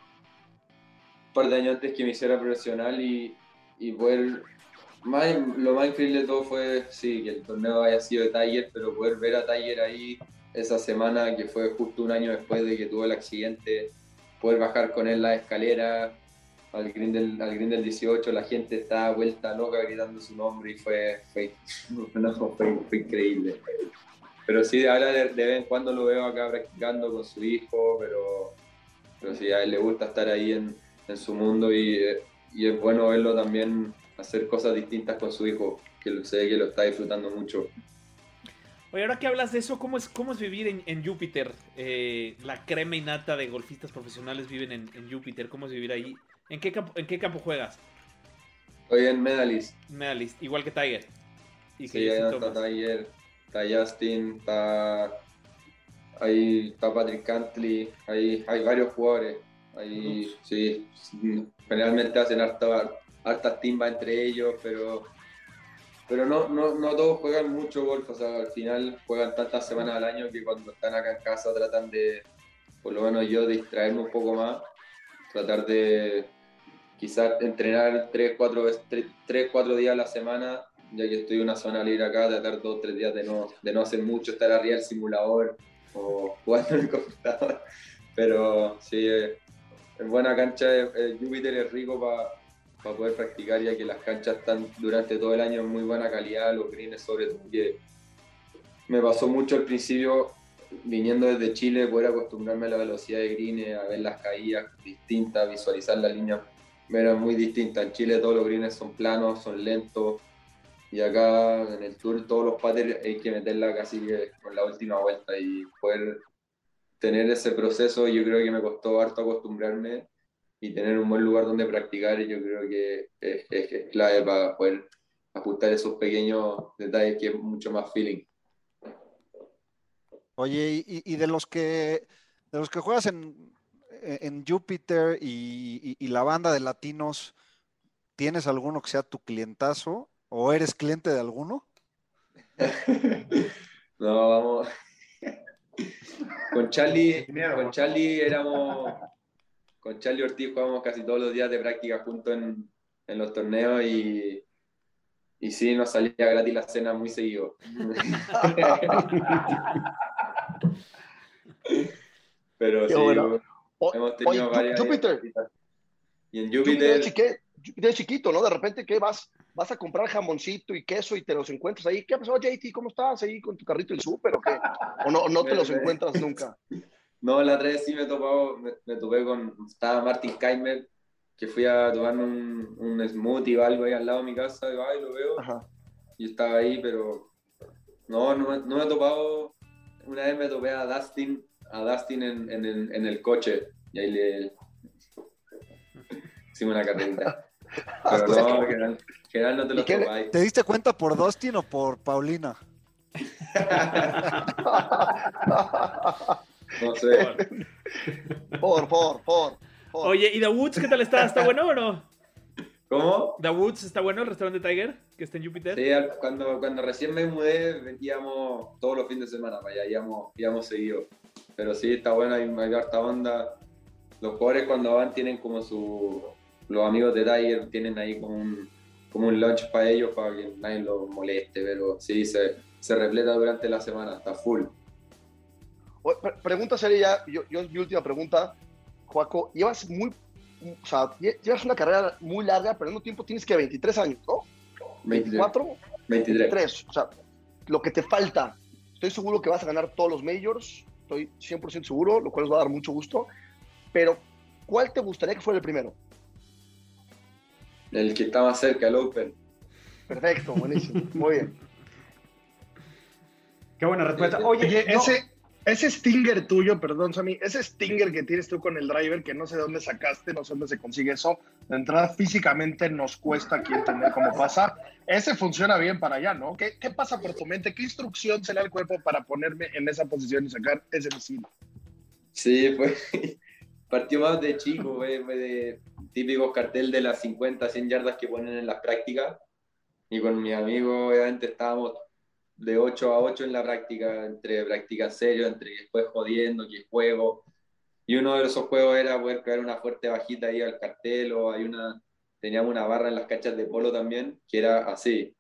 un par de años antes que me hiciera profesional y, y poder más, lo más increíble de todo fue, sí, que el torneo haya sido de Tiger, pero poder ver a Tiger ahí esa semana, que fue justo un año después de que tuvo el accidente, poder bajar con él la escalera al green del, al green del 18, la gente estaba vuelta loca gritando su nombre y fue, fue, fue increíble. Pero sí, ahora de, de vez en cuando lo veo acá practicando con su hijo, pero, pero sí, a él le gusta estar ahí en, en su mundo y, y es bueno verlo también hacer cosas distintas con su hijo, que sé que lo está disfrutando mucho. Oye, ahora que hablas de eso, ¿cómo es, cómo es vivir en, en Júpiter? Eh, la crema y nata de golfistas profesionales viven en, en Júpiter. ¿Cómo es vivir ahí? ¿En qué campo, en qué campo juegas? Hoy en Medalist, Medalist, igual que Tiger. Y que sí, ahí Justin está. Tiger, está Justin, está, ahí está Patrick Cantley, ahí hay varios jugadores. Ahí, sí, generalmente hacen harta, hartas timbas entre ellos, pero, pero no, no, no todos juegan mucho golf, o sea, al final juegan tantas semanas al año que cuando están acá en casa tratan de, por lo menos yo, distraerme un poco más, tratar de quizás entrenar 3, 4, tres, cuatro días a la semana, ya que estoy en una zona libre acá, tratar dos, tres días de no, de no hacer mucho, estar arriba del simulador o jugando en el computador. Pero sí, eh, es buena cancha, el Júpiter es rico para poder practicar, ya que las canchas están durante todo el año en muy buena calidad, los greens sobre todo, que me pasó mucho al principio viniendo desde Chile, poder acostumbrarme a la velocidad de greens, a ver las caídas distintas, visualizar la línea, era muy distinta. En Chile todos los greens son planos, son lentos, y acá en el tour todos los patterns hay que meterla casi con la última vuelta y poder tener ese proceso yo creo que me costó harto acostumbrarme y tener un buen lugar donde practicar yo creo que es, es, clave para poder ajustar esos pequeños detalles que es mucho más feeling. Oye, y, y de los que de los que juegas en, en Júpiter y, y, la banda de latinos, ¿tienes alguno que sea tu clientazo? ¿O eres cliente de alguno? no, vamos. Con Charlie, con Charlie éramos. Con Charlie Ortiz jugábamos casi todos los días de práctica juntos en, en los torneos y, y sí, nos salía gratis la cena muy seguido. Pero sí, hemos tenido varias. Júpiter. Y en Júpiter. De chiquito, ¿no? De repente, ¿qué vas? Vas a comprar jamoncito y queso y te los encuentras ahí. ¿Qué pasó, JT? ¿Cómo estás ahí con tu carrito del súper o qué? ¿O no, no te los encuentras nunca? No, la otra vez sí me, topado, me, me topé con, estaba Martin Keimer, que fui a tomar un, un smoothie o algo ahí al lado de mi casa, y, ay, lo veo, Ajá. y estaba ahí, pero no, no, no, me he topado, una vez me topé a Dustin, a Dustin en, en, el, en el coche, y ahí le hicimos una carrerita. Pero no, general, general no te lo. ¿Te diste cuenta por Dustin o por Paulina? no sé. Por, por, por, Oye, ¿y The Woods qué tal está? ¿Está bueno o no? ¿Cómo? ¿The Woods está bueno, el restaurante Tiger, que está en Júpiter? Sí, cuando, cuando recién me mudé, íbamos todos los fines de semana para allá, íbamos, íbamos seguido. Pero sí, está bueno, hay, hay harta onda. Los jugadores cuando van tienen como su, los amigos de Tiger tienen ahí como un, como un lunch para ellos, para que nadie los moleste, pero sí, se, se repleta durante la semana, está full. Pregunta sería, yo, yo, mi última pregunta, Joaco, llevas muy, o sea, llevas una carrera muy larga, pero en un tiempo tienes que 23 años, ¿no? 24, 23. 23. O sea, lo que te falta, estoy seguro que vas a ganar todos los majors, estoy 100% seguro, lo cual nos va a dar mucho gusto, pero ¿cuál te gustaría que fuera el primero? El que está más cerca, el Open. Perfecto, buenísimo. Muy bien. Qué buena respuesta. Oye, ese, ese Stinger tuyo, perdón, Sammy, ese Stinger que tienes tú con el driver, que no sé de dónde sacaste, no sé dónde se consigue eso, de entrada físicamente nos cuesta aquí entender cómo pasa. Ese funciona bien para allá, ¿no? ¿Qué, qué pasa por tu mente? ¿Qué instrucción se le da al cuerpo para ponerme en esa posición y sacar ese misil? Sí, pues partió más de chico, güey, de típico cartel de las 50, 100 yardas que ponen en las prácticas. Y con mi amigo, obviamente, estábamos de 8 a 8 en la práctica, entre práctica serio, entre después jodiendo, que juego. Y uno de esos juegos era poder caer una fuerte bajita ahí al cartel, o hay una, teníamos una barra en las cachas de polo también, que era así.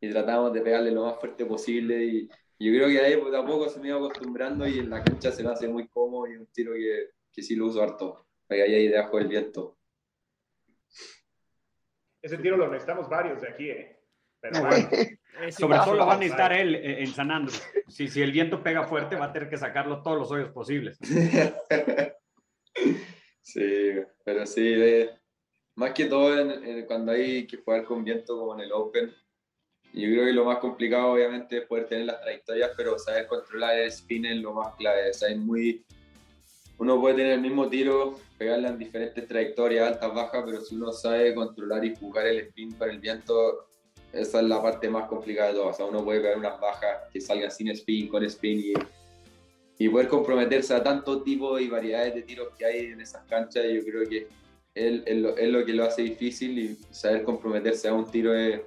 Y tratábamos de pegarle lo más fuerte posible. Y, yo creo que ahí poco a poco se me iba acostumbrando y en la cancha se me hace muy cómodo y un tiro que, que sí lo uso harto. Ahí, ahí debajo del viento. Ese tiro lo necesitamos varios de aquí, ¿eh? Pero bueno. Sobre todo lo va a necesitar él eh, en San Andrés. Si, si el viento pega fuerte, va a tener que sacarlo todos los hoyos posibles. Sí, pero sí, más que todo en, cuando hay que jugar con viento como en el Open, yo creo que lo más complicado obviamente es poder tener las trayectorias, pero saber controlar el spin es lo más clave. O sea, es muy, uno puede tener el mismo tiro, pegarla en diferentes trayectorias, altas, bajas, pero si uno sabe controlar y jugar el spin para el viento, esa es la parte más complicada de todo. O sea, uno puede pegar unas bajas que salgan sin spin, con spin y, y poder comprometerse a tanto tipo y variedades de tiros que hay en esas canchas. Yo creo que es, es, lo, es lo, que lo hace difícil y saber comprometerse a un tiro es,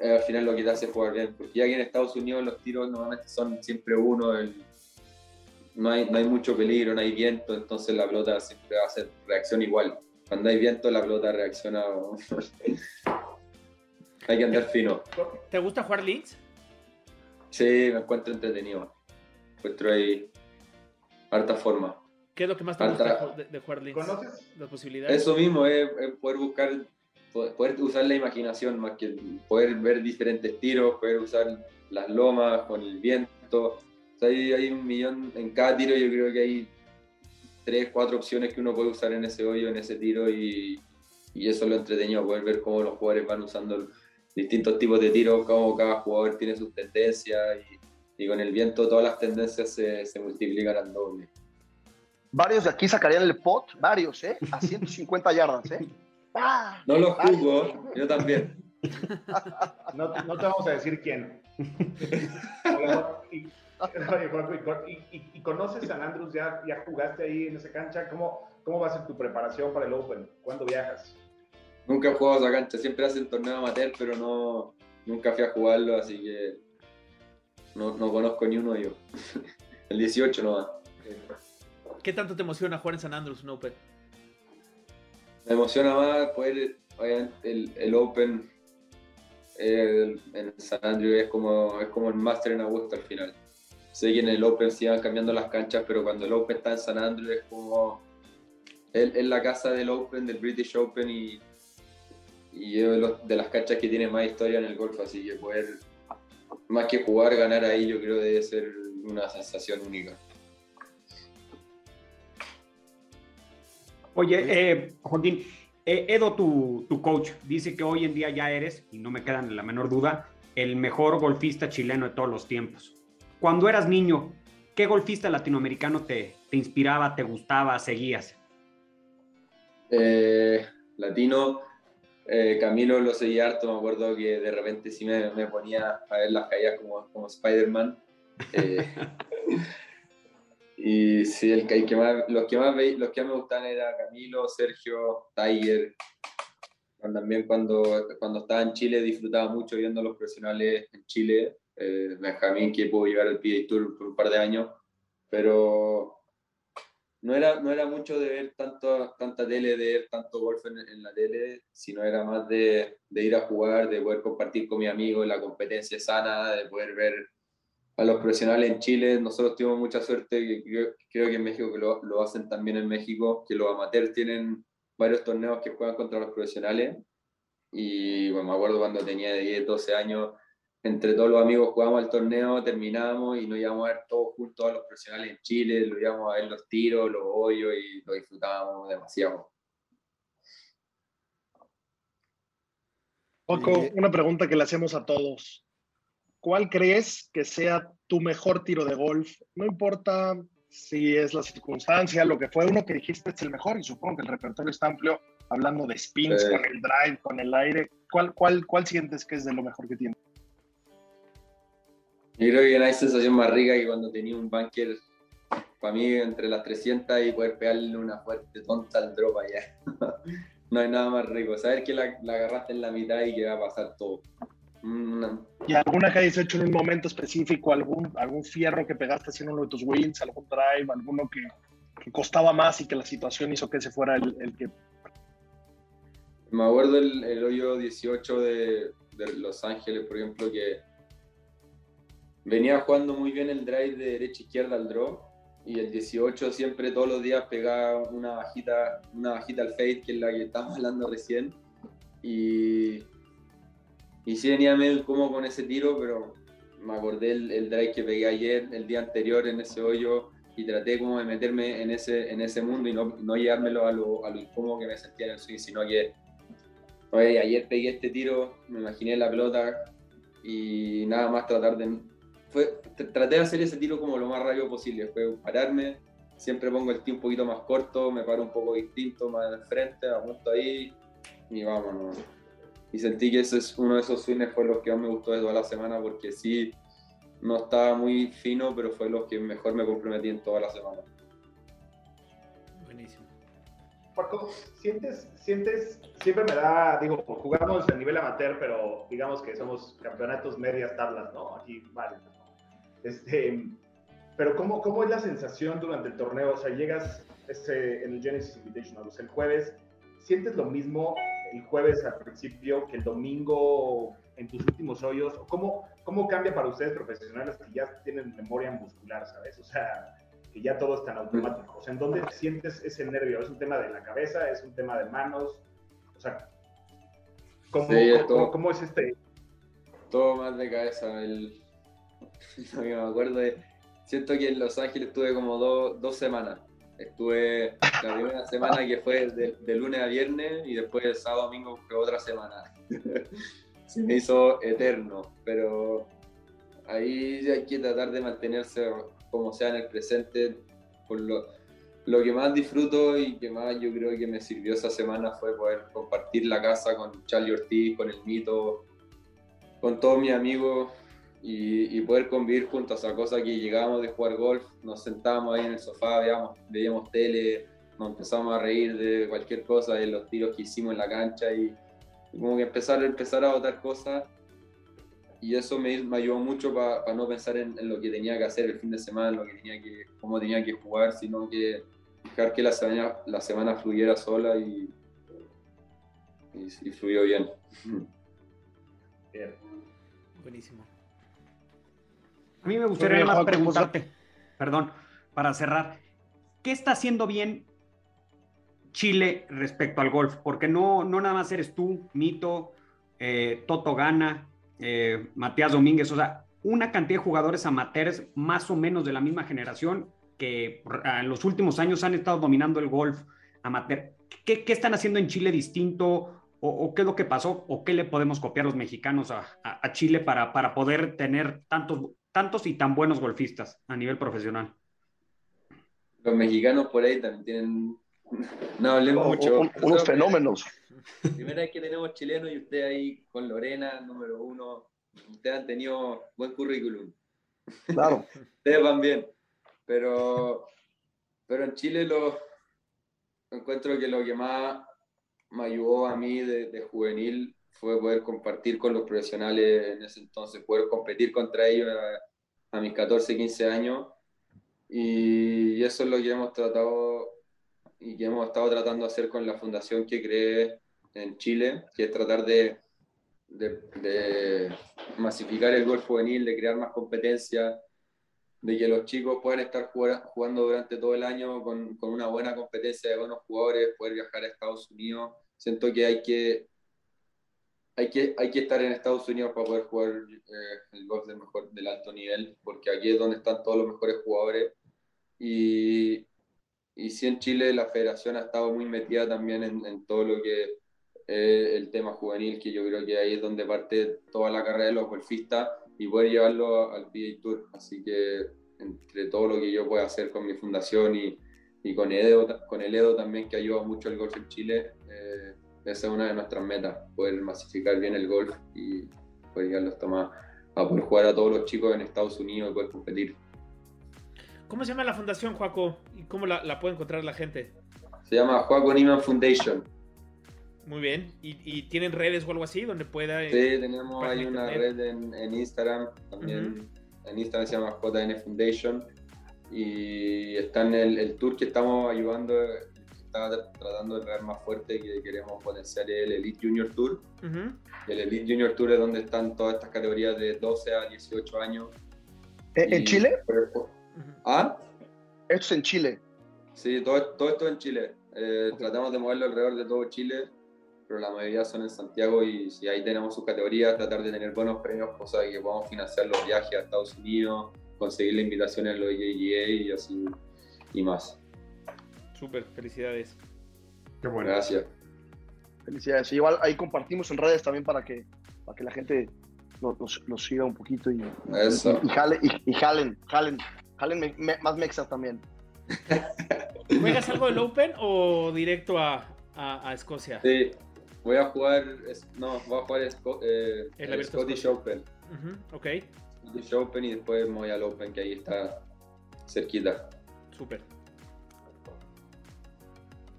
es, al final lo que te hace jugar bien. Porque aquí en Estados Unidos los tiros normalmente son siempre uno. El, no hay, no hay mucho peligro, no hay viento, entonces la pelota siempre va a hacer reacción igual. Cuando hay viento, la pelota reacciona. hay que andar fino. ¿Te gusta jugar links? Sí, me encuentro entretenido. Encuentro ahí harta forma. ¿Qué es lo que más te gusta de, de jugar links? ¿Conoces? Las posibilidades. Eso mismo, es, poder buscar, poder usar la imaginación más que poder ver diferentes tiros, poder usar las lomas con el viento. Hay, hay un millón en cada tiro, yo creo que hay tres, cuatro opciones que uno puede usar en ese hoyo, en ese tiro y, y eso es lo entretenido, poder ver cómo los jugadores van usando distintos tipos de tiros, cómo cada jugador tiene sus tendencias y, y con el viento todas las tendencias se, se multiplican al doble. Varios de aquí sacarían el pot, varios, ¿eh? A 150 yardas, ¿eh? ¡Ah! No los juzgo, yo también. No, no, te vamos a decir quién. y, y, y, conoces San Andrews, ¿Ya, ya jugaste ahí en esa cancha. ¿Cómo, ¿Cómo va a ser tu preparación para el Open? ¿Cuándo viajas? Nunca he jugado esa cancha, siempre hacen torneo amateur, pero no, nunca fui a jugarlo, así que no, no conozco ni uno yo. el 18 no va. ¿Qué tanto te emociona jugar en San Andrews un Open? Me emociona más poder, obviamente, el, el Open el, en San Andrews es como, es como el Master en Augusta al final. Sé que en el Open se iban cambiando las canchas, pero cuando el Open está en San Andrews es como es, la casa del Open, del British Open y, y es de las canchas que tiene más historia en el golf, así que poder, más que jugar, ganar ahí, yo creo debe ser una sensación única. Oye, eh, Joaquín, eh, Edo, tu, tu, coach, dice que hoy en día ya eres, y no me queda la menor duda, el mejor golfista chileno de todos los tiempos. Cuando eras niño, ¿qué golfista latinoamericano te, te inspiraba, te gustaba, seguías? Eh, latino, eh, Camilo lo seguía harto, me acuerdo que de repente sí me, me ponía a ver las caídas como, como Spider-Man. Eh, y sí, el, que más, los, que más los que más me gustaban era Camilo, Sergio, Tiger. También cuando, cuando estaba en Chile disfrutaba mucho viendo a los profesionales en Chile. Benjamín, que pudo llegar al PGA Tour por un par de años. Pero no era, no era mucho de ver tanto, tanta tele, de ver tanto golf en, la tele, sino era más de, ir a jugar, de poder compartir con mi amigo la competencia sana, de poder ver a los profesionales en Chile. Nosotros tuvimos mucha suerte, creo, creo que en México que lo, lo, hacen también en México, que los amateurs tienen varios torneos que juegan contra los profesionales. Y bueno, me acuerdo cuando tenía 10, 12 años, entre todos los amigos jugábamos el torneo, terminamos y nos íbamos a ver todos juntos a los profesionales en Chile, lo íbamos a ver los tiros, los hoyos y lo disfrutábamos demasiado. Poco, una pregunta que le hacemos a todos. ¿Cuál crees que sea tu mejor tiro de golf? No importa si es la circunstancia, lo que fue uno que dijiste es el mejor y supongo que el repertorio está amplio, hablando de spins, con el drive, con el aire. ¿Cuál, cuál, ¿Cuál sientes que es de lo mejor que tiene? Yo creo que no hay sensación más rica que cuando tenía un bunker para mí entre las 300 y poder pegarle una fuerte tonta al drop allá. no hay nada más rico. Saber que la, la, agarraste en la mitad y que va a pasar todo. Mm. ¿Y alguna que hayas hecho en un momento específico? ¿Algún, algún fierro que pegaste haciendo uno de tus wins? ¿Algún drive? ¿Alguno que, que costaba más y que la situación hizo que ese fuera el, el que... Me acuerdo el, el hoyo 18 de, de Los Ángeles, por ejemplo, que venía jugando muy bien el drive de derecha izquierda al draw y el 18 siempre todos los días pegaba una bajita, una bajita al fade, que es la que estamos hablando recién. Y, y sí venía medio como con ese tiro, pero me acordé el, el, drive que pegué ayer, el día anterior en ese hoyo, y traté como de meterme en ese, en ese mundo y no, no llevármelo a lo, a lo incómodo que me sentía en el swing, sino que oye, ayer pegué este tiro, me imaginé la pelota y nada más tratar de fue, traté de hacer ese tiro como lo más rápido posible, fue pararme, siempre pongo el tiro un poquito más corto, me paro un poco distinto, más de frente, apunto ahí y vámonos. Y sentí que ese es uno de esos swings fue los que más me gustó de toda la semana porque sí, no estaba muy fino, pero fue los que mejor me comprometí en toda la semana. Buenísimo. Paco, ¿sientes, sientes, siempre me da, digo, jugamos a nivel amateur, pero digamos que somos campeonatos medias tablas, ¿no? Aquí varios. Este, pero ¿cómo, ¿cómo es la sensación durante el torneo? O sea, llegas este, en el Genesis Invitational, o sea, el jueves, ¿sientes lo mismo el jueves al principio que el domingo en tus últimos hoyos? ¿Cómo, cómo cambia para ustedes profesionales que ya tienen memoria muscular, sabes? O sea, que ya todo es tan automático. O sea, ¿en dónde sientes ese nervio? ¿Es un tema de la cabeza? ¿Es un tema de manos? O sea, ¿cómo, Sí, es cómo- todo. cómo es este? todo más de cabeza. El... Que me acuerdo es, siento que en Los Ángeles estuve como do- dos semanas. Estuve la primera semana que fue de, de lunes a viernes y después el sábado domingo fue otra semana. Se me hizo eterno, pero ahí hay que tratar de mantenerse como sea en el presente. Por lo, lo que más disfruto y que más yo creo que me sirvió esa semana fue poder compartir la casa con Charlie Ortiz, con el Mito, con todos mis amigos y, y poder convivir juntos. A cosa que llegábamos de jugar golf, nos sentábamos ahí en el sofá, veíamos, veíamos tele, nos empezamos a reír de cualquier cosa, de los tiros que hicimos en la cancha y, y como que empezar, empezar a votar cosas. Y eso me, me ayudó mucho para no pensar en, en lo que tenía que hacer el fin de semana, en lo que tenía que, cómo tenía que jugar, sino que dejar que la semana, la semana fluyera sola y, y, y fluyó bien. Bien. Buenísimo. A mí me gustaría más Juan, ¿cómo preguntarte, perdón, para cerrar, ¿qué está haciendo bien Chile respecto al golf? Porque no, no nada más eres tú, Mito, eh, Toto Gana, eh, Matías Domínguez, o sea, una cantidad de jugadores amateurs más o menos de la misma generación que en los últimos años han estado dominando el golf amateur. ¿Qué, qué están haciendo en Chile distinto? O, o qué es lo que pasó? ¿O qué le podemos copiar los mexicanos a, a- a Chile para, para poder tener tantos, tantos y tan buenos golfistas a nivel profesional? Los mexicanos por ahí también tienen. No hablemos O- mucho. un- unos fenómenos. Primera vez que tenemos chilenos y usted ahí con Lorena, número uno. Ustedes han tenido buen currículum. Claro. Ustedes van bien. Pero, pero en Chile lo encuentro que lo que más me ayudó a mí de, de juvenil fue poder compartir con los profesionales en ese entonces, poder competir contra ellos a, a mis 14, 15 años. Y eso es lo que hemos tratado y que hemos estado tratando de hacer con la fundación que creé en Chile, que es tratar de, de, de masificar el golf juvenil, de crear más competencia, de que los chicos puedan estar jugando, durante todo el año con, con, una buena competencia de buenos jugadores, poder viajar a Estados Unidos. Siento que hay que, hay que, hay que estar en Estados Unidos para poder jugar eh, el golf del, mejor, del alto nivel, porque aquí es donde están todos los mejores jugadores. Y, y sí, en Chile la federación ha estado muy metida también en, en todo lo que eh, el tema juvenil, que yo creo que ahí es donde parte toda la carrera de los golfistas y poder llevarlo al PGA Tour. Así que entre todo lo que yo pueda hacer con mi fundación y, y con, Edo, con el Edo también, que ayuda mucho el golf en Chile, eh, esa es una de nuestras metas, poder masificar bien el golf y poder llegarlo hasta más a poder jugar a todos los chicos en Estados Unidos y poder competir. ¿Cómo se llama la fundación, Joaco? ¿Y cómo la, la puede encontrar la gente? Se llama Joaco Niman Foundation. Muy bien. ¿Y, ¿Y, tienen redes o algo así donde pueda...? Sí, tenemos ahí una red en, en Instagram, también uh -huh. en Instagram se llama JN Foundation y está en el, el, tour que estamos ayudando, está tratando de traer más fuerte, que queremos potenciar el Elite Junior Tour. Uh -huh. El Elite Junior Tour es donde están todas estas categorías de 12 a 18 años. ¿En y, Chile? Pero, ¿Ah? Esto es en Chile. Sí, todo, todo esto en Chile. Eh, okay. Tratamos de moverlo alrededor de todo Chile pero la mayoría son en Santiago y si ahí tenemos sus categorías, tratar de tener buenos premios, cosa que podamos financiar los viajes a Estados Unidos, conseguir la invitación a los JGA y así y más. Súper, felicidades. Qué bueno. Gracias. Felicidades. igual ahí compartimos en redes también para que, para que la gente nos, nos, nos siga un poquito y, Eso. y, y, jale, y, y jalen, jalen, jalen me, me, más mexas también. ¿Juegas algo del Open o directo a, a, a Escocia? Sí, voy a jugar, no, voy a jugar Sco eh, el, el Scottish Open. Uh -huh. Ok. Scottish Open y después me voy al Open, que ahí está cerquita. Súper.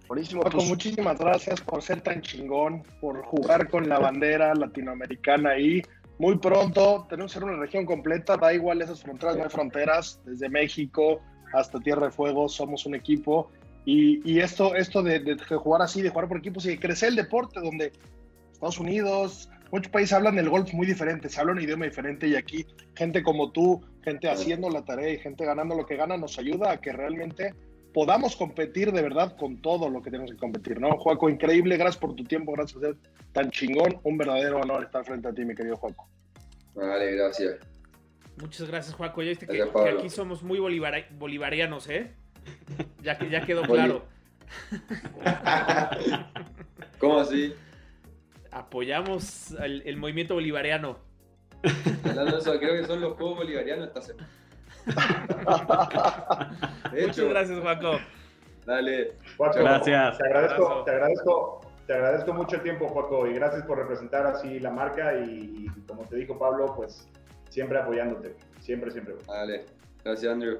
Buenísimo. Paco, pues, muchísimas gracias por ser tan chingón, por jugar con la bandera latinoamericana ahí. Muy pronto tenemos que ser una región completa, da igual esas fronteras, no hay fronteras, desde México hasta Tierra de Fuego, somos un equipo. Y, y esto, esto de, de, jugar así, de jugar por equipos y de crecer el deporte, donde Estados Unidos, muchos países hablan el golf muy diferente, se habla un idioma diferente y aquí gente como tú, gente haciendo la tarea y gente ganando lo que gana nos ayuda a que realmente podamos competir de verdad con todo lo que tenemos que competir, ¿no? Juaco, increíble, gracias por tu tiempo, gracias por ser tan chingón, un verdadero honor estar frente a ti, mi querido Juaco. Vale, gracias. Muchas gracias, Juaco. Ya viste que, aquí somos muy bolivarianos, ¿eh? Ya, que, ya quedó claro. ¿Cómo así? Apoyamos el, el movimiento bolivariano. Hablando de eso, creo que son los Juegos Bolivarianos esta semana. Muchas gracias, Juaco. dale. Juaco, Gracias. Te agradezco, te agradezco, te agradezco mucho el tiempo, Juaco, y gracias por representar así la marca y, y como te dijo Pablo, pues siempre apoyándote, siempre, siempre. Dale. Gracias, Andrew.